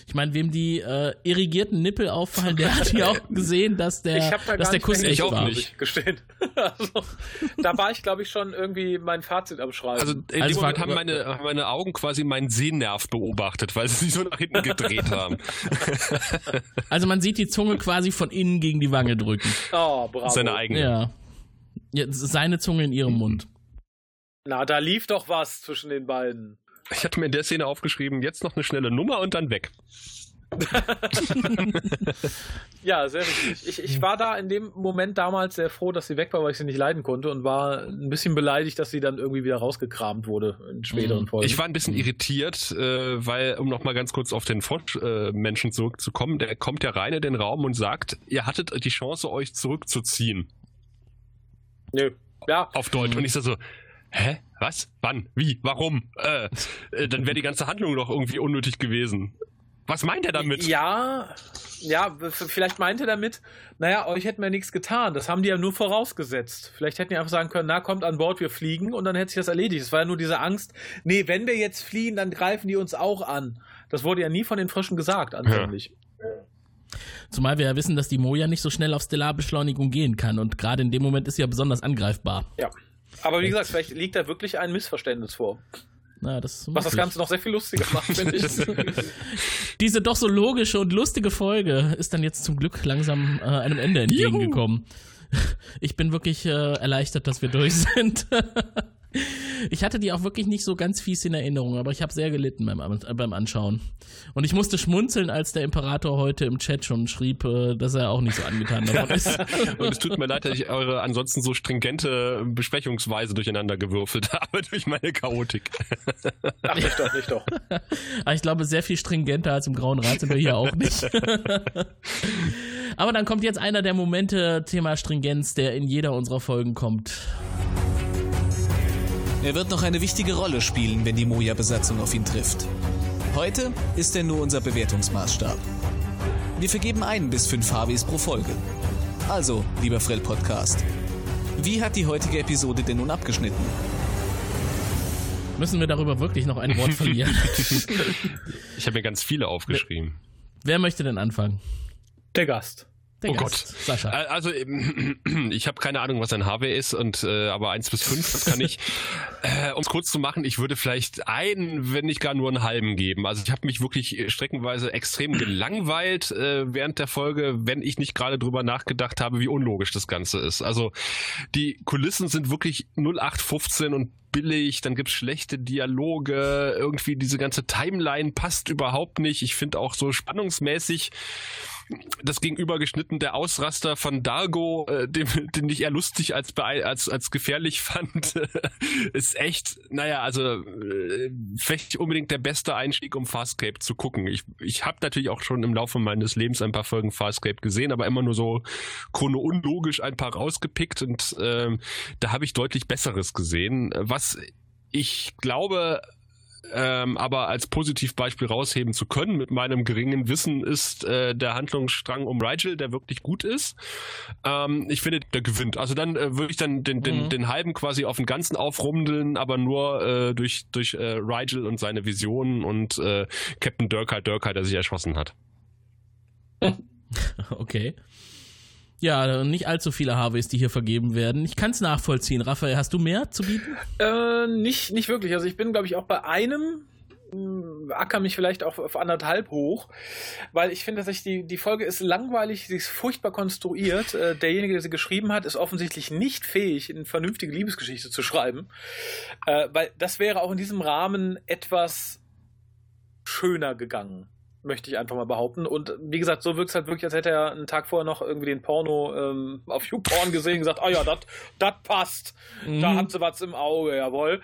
Ich meine, wem die äh, irrigierten Nippel auffallen, der hat ja auch gesehen, dass der, da dass der Kuss echt war. Nicht gestehen. also, da war ich, glaube ich, schon irgendwie mein Fazit am Schreiben. Also in also dem Moment haben meine, haben meine Augen quasi meinen Sehnerv beobachtet, weil sie sich so nach hinten gedreht haben. also man sieht die Zunge quasi von innen gegen die Wange drücken. Oh, bravo. Seine eigene. Ja. ja seine Zunge in ihrem Mund. Na, da lief doch was zwischen den beiden. Ich hatte mir in der Szene aufgeschrieben, jetzt noch eine schnelle Nummer und dann weg. ja, sehr richtig. Ich, ich war da in dem Moment damals sehr froh, dass sie weg war, weil ich sie nicht leiden konnte und war ein bisschen beleidigt, dass sie dann irgendwie wieder rausgekramt wurde in späteren mhm. Folgen. Ich war ein bisschen irritiert, äh, weil, um nochmal ganz kurz auf den Frosch-Menschen äh, zurückzukommen, der kommt ja rein in den Raum und sagt, ihr hattet die Chance, euch zurückzuziehen. Nö. Ja. Auf Deutsch. Und ich so, hä? Was? Wann? Wie? Warum? Äh, äh, dann wäre die ganze Handlung doch irgendwie unnötig gewesen. Was meint er damit? Ja, ja, vielleicht meint er damit, naja, euch hätten wir nichts getan. Das haben die ja nur vorausgesetzt. Vielleicht hätten die einfach sagen können, na, kommt an Bord, wir fliegen und dann hätte sich das erledigt. Es war ja nur diese Angst, nee, wenn wir jetzt fliehen, dann greifen die uns auch an. Das wurde ja nie von den Frischen gesagt, anfänglich. Ja. Zumal wir ja wissen, dass die Moja nicht so schnell auf Stellarbeschleunigung gehen kann und gerade in dem Moment ist sie ja besonders angreifbar. Ja. Aber wie gesagt, vielleicht liegt da wirklich ein Missverständnis vor. Na, das Was das Ganze noch sehr viel lustiger macht, finde ich. Diese doch so logische und lustige Folge ist dann jetzt zum Glück langsam äh, einem Ende entgegengekommen. Juhu. Ich bin wirklich äh, erleichtert, dass wir durch sind. Ich hatte die auch wirklich nicht so ganz fies in Erinnerung, aber ich habe sehr gelitten beim, beim Anschauen. Und ich musste schmunzeln, als der Imperator heute im Chat schon schrieb, äh, dass er auch nicht so angetan davon ist. Und es tut mir leid, dass ich eure ansonsten so stringente Besprechungsweise durcheinander gewürfelt habe durch meine Chaotik. Ach, nicht doch, nicht doch. Aber ich glaube, sehr viel stringenter als im Grauen Rat sind wir hier auch nicht. Aber dann kommt jetzt einer der Momente, Thema Stringenz, der in jeder unserer Folgen kommt. Er wird noch eine wichtige Rolle spielen, wenn die Moja-Besatzung auf ihn trifft. Heute ist er nur unser Bewertungsmaßstab. Wir vergeben ein bis fünf Harveys pro Folge. Also, lieber Frell Podcast, wie hat die heutige Episode denn nun abgeschnitten? Müssen wir darüber wirklich noch ein Wort verlieren? ich habe mir ganz viele aufgeschrieben. Wer möchte denn anfangen? Der Gast. Der oh Gast, Gott. Sascha. Also ich habe keine Ahnung, was ein HW ist, und äh, aber eins bis fünf, das kann ich. äh, um es kurz zu machen, ich würde vielleicht einen, wenn nicht gar nur einen halben geben. Also ich habe mich wirklich streckenweise extrem gelangweilt äh, während der Folge, wenn ich nicht gerade drüber nachgedacht habe, wie unlogisch das Ganze ist. Also die Kulissen sind wirklich 0815 und billig, dann gibt's schlechte Dialoge, irgendwie diese ganze Timeline passt überhaupt nicht. Ich finde auch so spannungsmäßig das gegenübergeschnitten der Ausraster von Dargo, äh, den, den ich eher lustig als, als, als gefährlich fand, ist echt, naja, also äh, vielleicht unbedingt der beste Einstieg, um Farscape zu gucken. Ich, ich habe natürlich auch schon im Laufe meines Lebens ein paar Folgen Farscape gesehen, aber immer nur so chronologisch ein paar rausgepickt und äh, da habe ich deutlich Besseres gesehen. Was ich glaube, ähm, aber als Positivbeispiel rausheben zu können mit meinem geringen Wissen ist äh, der Handlungsstrang um Rigel, der wirklich gut ist. Ähm, ich finde, der gewinnt. Also dann äh, würde ich dann den, den, mhm. den halben quasi auf den ganzen aufrumdeln, aber nur äh, durch, durch äh, Rigel und seine Visionen und äh, Captain Durkheim Durkheim, der sich erschossen hat. okay. Ja, nicht allzu viele Harveys, die hier vergeben werden. Ich kann es nachvollziehen. Raphael, hast du mehr zu bieten? Äh, nicht, nicht wirklich. Also ich bin, glaube ich, auch bei einem hm, acker mich vielleicht auch auf anderthalb hoch, weil ich finde, dass ich die, die Folge ist langweilig, sie ist furchtbar konstruiert. Äh, derjenige, der sie geschrieben hat, ist offensichtlich nicht fähig, eine vernünftige Liebesgeschichte zu schreiben, äh, weil das wäre auch in diesem Rahmen etwas schöner gegangen möchte ich einfach mal behaupten. Und wie gesagt, so wirkt es halt wirklich, als hätte er einen Tag vorher noch irgendwie den Porno ähm, auf YouPorn gesehen und gesagt, ah oh ja, das passt. Mhm. Da hat sie was im Auge, jawohl.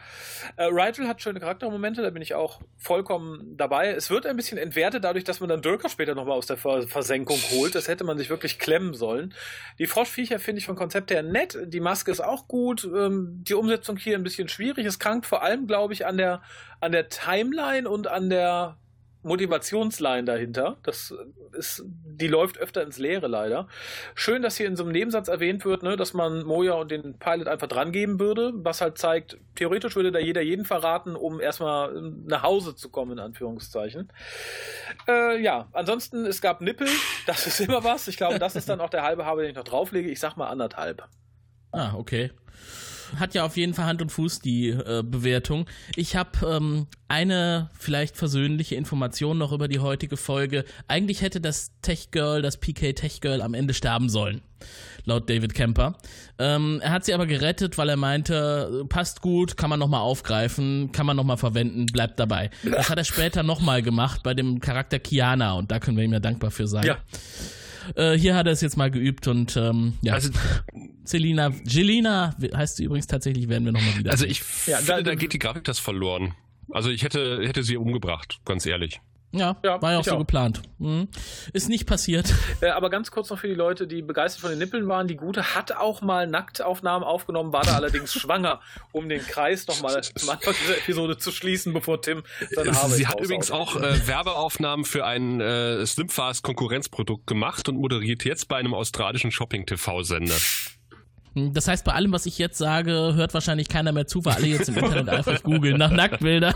Äh, Rigel hat schöne Charaktermomente, da bin ich auch vollkommen dabei. Es wird ein bisschen entwertet dadurch, dass man dann Dürker später nochmal aus der Versenkung holt. Das hätte man sich wirklich klemmen sollen. Die Froschviecher finde ich vom Konzept her nett. Die Maske ist auch gut. Ähm, die Umsetzung hier ein bisschen schwierig. Es krankt vor allem, glaube ich, an der, an der Timeline und an der Motivationsline dahinter. Das ist, die läuft öfter ins Leere leider. Schön, dass hier in so einem Nebensatz erwähnt wird, ne, dass man Moja und den Pilot einfach dran geben würde, was halt zeigt, theoretisch würde da jeder jeden verraten, um erstmal nach Hause zu kommen, in Anführungszeichen. Äh, ja, ansonsten, es gab Nippel, das ist immer was. Ich glaube, das ist dann auch der halbe Habe, den ich noch drauflege. Ich sag mal anderthalb. Ah, okay hat ja auf jeden Fall Hand und Fuß, die äh, Bewertung. Ich habe ähm, eine vielleicht versöhnliche Information noch über die heutige Folge. Eigentlich hätte das Tech Girl, das PK Tech Girl am Ende sterben sollen. Laut David Kemper. Ähm, er hat sie aber gerettet, weil er meinte, passt gut, kann man nochmal aufgreifen, kann man nochmal verwenden, bleibt dabei. Das hat er später nochmal gemacht bei dem Charakter Kiana und da können wir ihm ja dankbar für sein. Ja. Äh, hier hat er es jetzt mal geübt und ähm, ja. Also, Selina, Jelina heißt sie übrigens tatsächlich, werden wir nochmal wieder. Also ich ja, finde, da, da geht die Grafik das verloren. Also ich hätte, hätte sie umgebracht, ganz ehrlich. Ja, ja war ja auch so auch. geplant. Mhm. Ist nicht passiert. Äh, aber ganz kurz noch für die Leute, die begeistert von den Nippeln waren. Die Gute hat auch mal Nacktaufnahmen aufgenommen, war da allerdings schwanger, um den Kreis nochmal zum Anfang dieser Episode zu schließen, bevor Tim seine Haare Sie hat übrigens auch äh, Werbeaufnahmen für ein äh, Slimfast Konkurrenzprodukt gemacht und moderiert jetzt bei einem australischen Shopping-TV-Sender. Das heißt, bei allem, was ich jetzt sage, hört wahrscheinlich keiner mehr zu, weil alle jetzt im Internet einfach googeln nach Nacktbildern.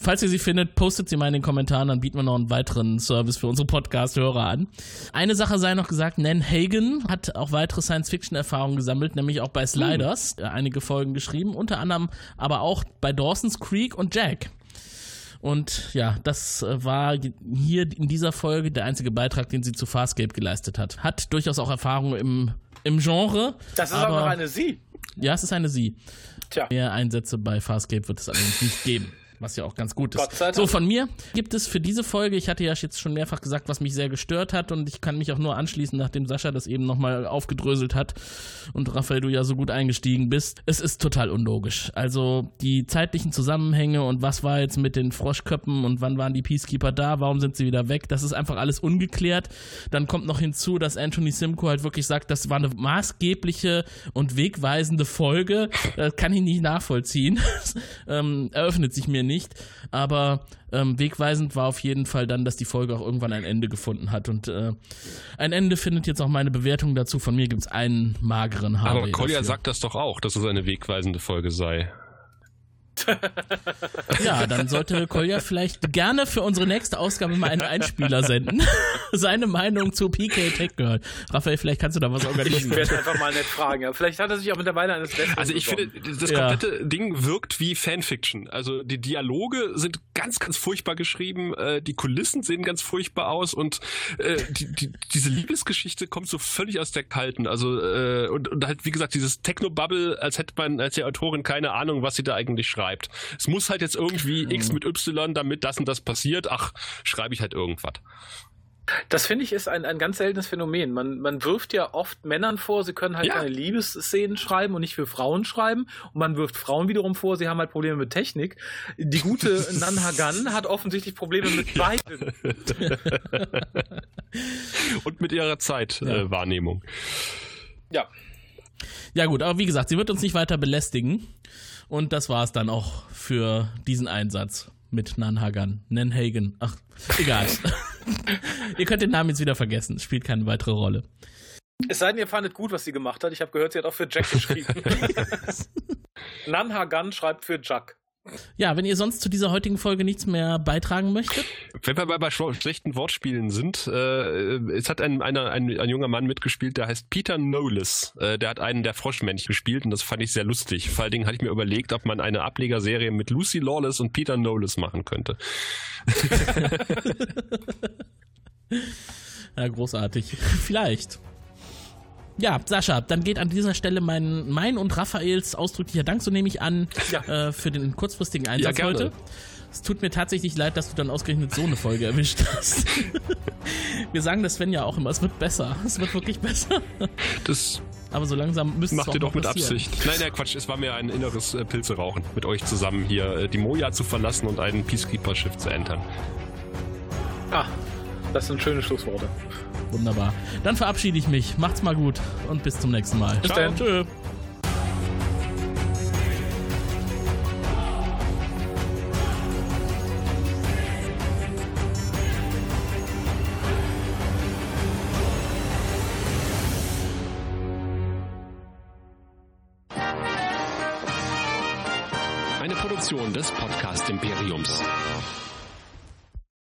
Falls ihr sie findet, postet sie mal in den Kommentaren, dann bieten wir noch einen weiteren Service für unsere Podcast-Hörer an. Eine Sache sei noch gesagt, Nan Hagen hat auch weitere Science-Fiction-Erfahrungen gesammelt, nämlich auch bei Sliders mhm. einige Folgen geschrieben, unter anderem aber auch bei Dawson's Creek und Jack. Und ja, das äh, war hier in dieser Folge der einzige Beitrag, den sie zu Farscape geleistet hat. Hat durchaus auch Erfahrung im, im Genre. Das ist aber, aber noch eine Sie. Ja, es ist eine Sie. Tja. Mehr Einsätze bei Farscape wird es allerdings nicht geben was ja auch ganz gut ist. So, von mir gibt es für diese Folge, ich hatte ja jetzt schon mehrfach gesagt, was mich sehr gestört hat und ich kann mich auch nur anschließen, nachdem Sascha das eben nochmal aufgedröselt hat und Raphael, du ja so gut eingestiegen bist. Es ist total unlogisch. Also die zeitlichen Zusammenhänge und was war jetzt mit den Froschköppen und wann waren die Peacekeeper da, warum sind sie wieder weg, das ist einfach alles ungeklärt. Dann kommt noch hinzu, dass Anthony Simcoe halt wirklich sagt, das war eine maßgebliche und wegweisende Folge. Das kann ich nicht nachvollziehen. ähm, eröffnet sich mir nicht. Aber ähm, wegweisend war auf jeden Fall dann, dass die Folge auch irgendwann ein Ende gefunden hat. Und äh, ein Ende findet jetzt auch meine Bewertung dazu. Von mir gibt es einen mageren Harvey. Aber Kolja sagt das doch auch, dass es eine wegweisende Folge sei. ja, dann sollte Kolja vielleicht gerne für unsere nächste Ausgabe mal einen Einspieler senden. Seine Meinung zu PK Tech Girl. Raphael, vielleicht kannst du da was organisieren. Ich werde einfach mal nett fragen. Ja. Vielleicht hat er sich auch mittlerweile eines Besseren Also ich bekommen. finde, das komplette ja. Ding wirkt wie Fanfiction. Also die Dialoge sind ganz, ganz furchtbar geschrieben. Äh, die Kulissen sehen ganz furchtbar aus und äh, die, die, diese Liebesgeschichte kommt so völlig aus der Kalten. Also äh, und, und halt, wie gesagt, dieses Techno-Bubble, als hätte man als die Autorin keine Ahnung, was sie da eigentlich schreibt schreibt. Es muss halt jetzt irgendwie X mit Y, damit das und das passiert. Ach, schreibe ich halt irgendwas. Das finde ich ist ein, ein ganz seltenes Phänomen. Man, man wirft ja oft Männern vor, sie können halt ja. keine Liebesszenen schreiben und nicht für Frauen schreiben. Und man wirft Frauen wiederum vor, sie haben halt Probleme mit Technik. Die gute Nan Hagan hat offensichtlich Probleme mit beiden. und mit ihrer Zeitwahrnehmung. Äh, ja. Ja gut, aber wie gesagt, sie wird uns nicht weiter belästigen. Und das war es dann auch für diesen Einsatz mit Nanhagan. Nanhagen. Ach, egal. ihr könnt den Namen jetzt wieder vergessen. Spielt keine weitere Rolle. Es sei denn, ihr fandet gut, was sie gemacht hat. Ich habe gehört, sie hat auch für Jack geschrieben. Nanhagan schreibt für Jack. Ja, wenn ihr sonst zu dieser heutigen Folge nichts mehr beitragen möchtet. Wenn wir bei, bei schlechten Wortspielen sind, äh, es hat ein, einer, ein, ein junger Mann mitgespielt, der heißt Peter Knowles. Äh, der hat einen der Froschmännchen gespielt und das fand ich sehr lustig. Vor allen Dingen hatte ich mir überlegt, ob man eine Ablegerserie mit Lucy Lawless und Peter Knowles machen könnte. ja, großartig. Vielleicht. Ja, Sascha, dann geht an dieser Stelle mein, mein und Raphaels ausdrücklicher Dank, so nehme ich an, ja. äh, für den kurzfristigen Einsatz Ja, heute. Es tut mir tatsächlich leid, dass du dann ausgerechnet so eine Folge erwischt hast. Wir sagen das Sven ja auch immer, es wird besser. Es wird wirklich besser. Das Aber so langsam müsste es macht ihr doch mit passieren. Absicht. Nein, nein, Quatsch. Es war mir ein inneres äh, Pilzerauchen, mit euch zusammen hier äh, die Moja zu verlassen und ein Peacekeeper-Schiff zu entern. Ah, das sind schöne Schlussworte. Wunderbar. Dann verabschiede ich mich. Macht's mal gut und bis zum nächsten Mal. Bis dann. Tschö. Eine Produktion des Podcast Imperiums.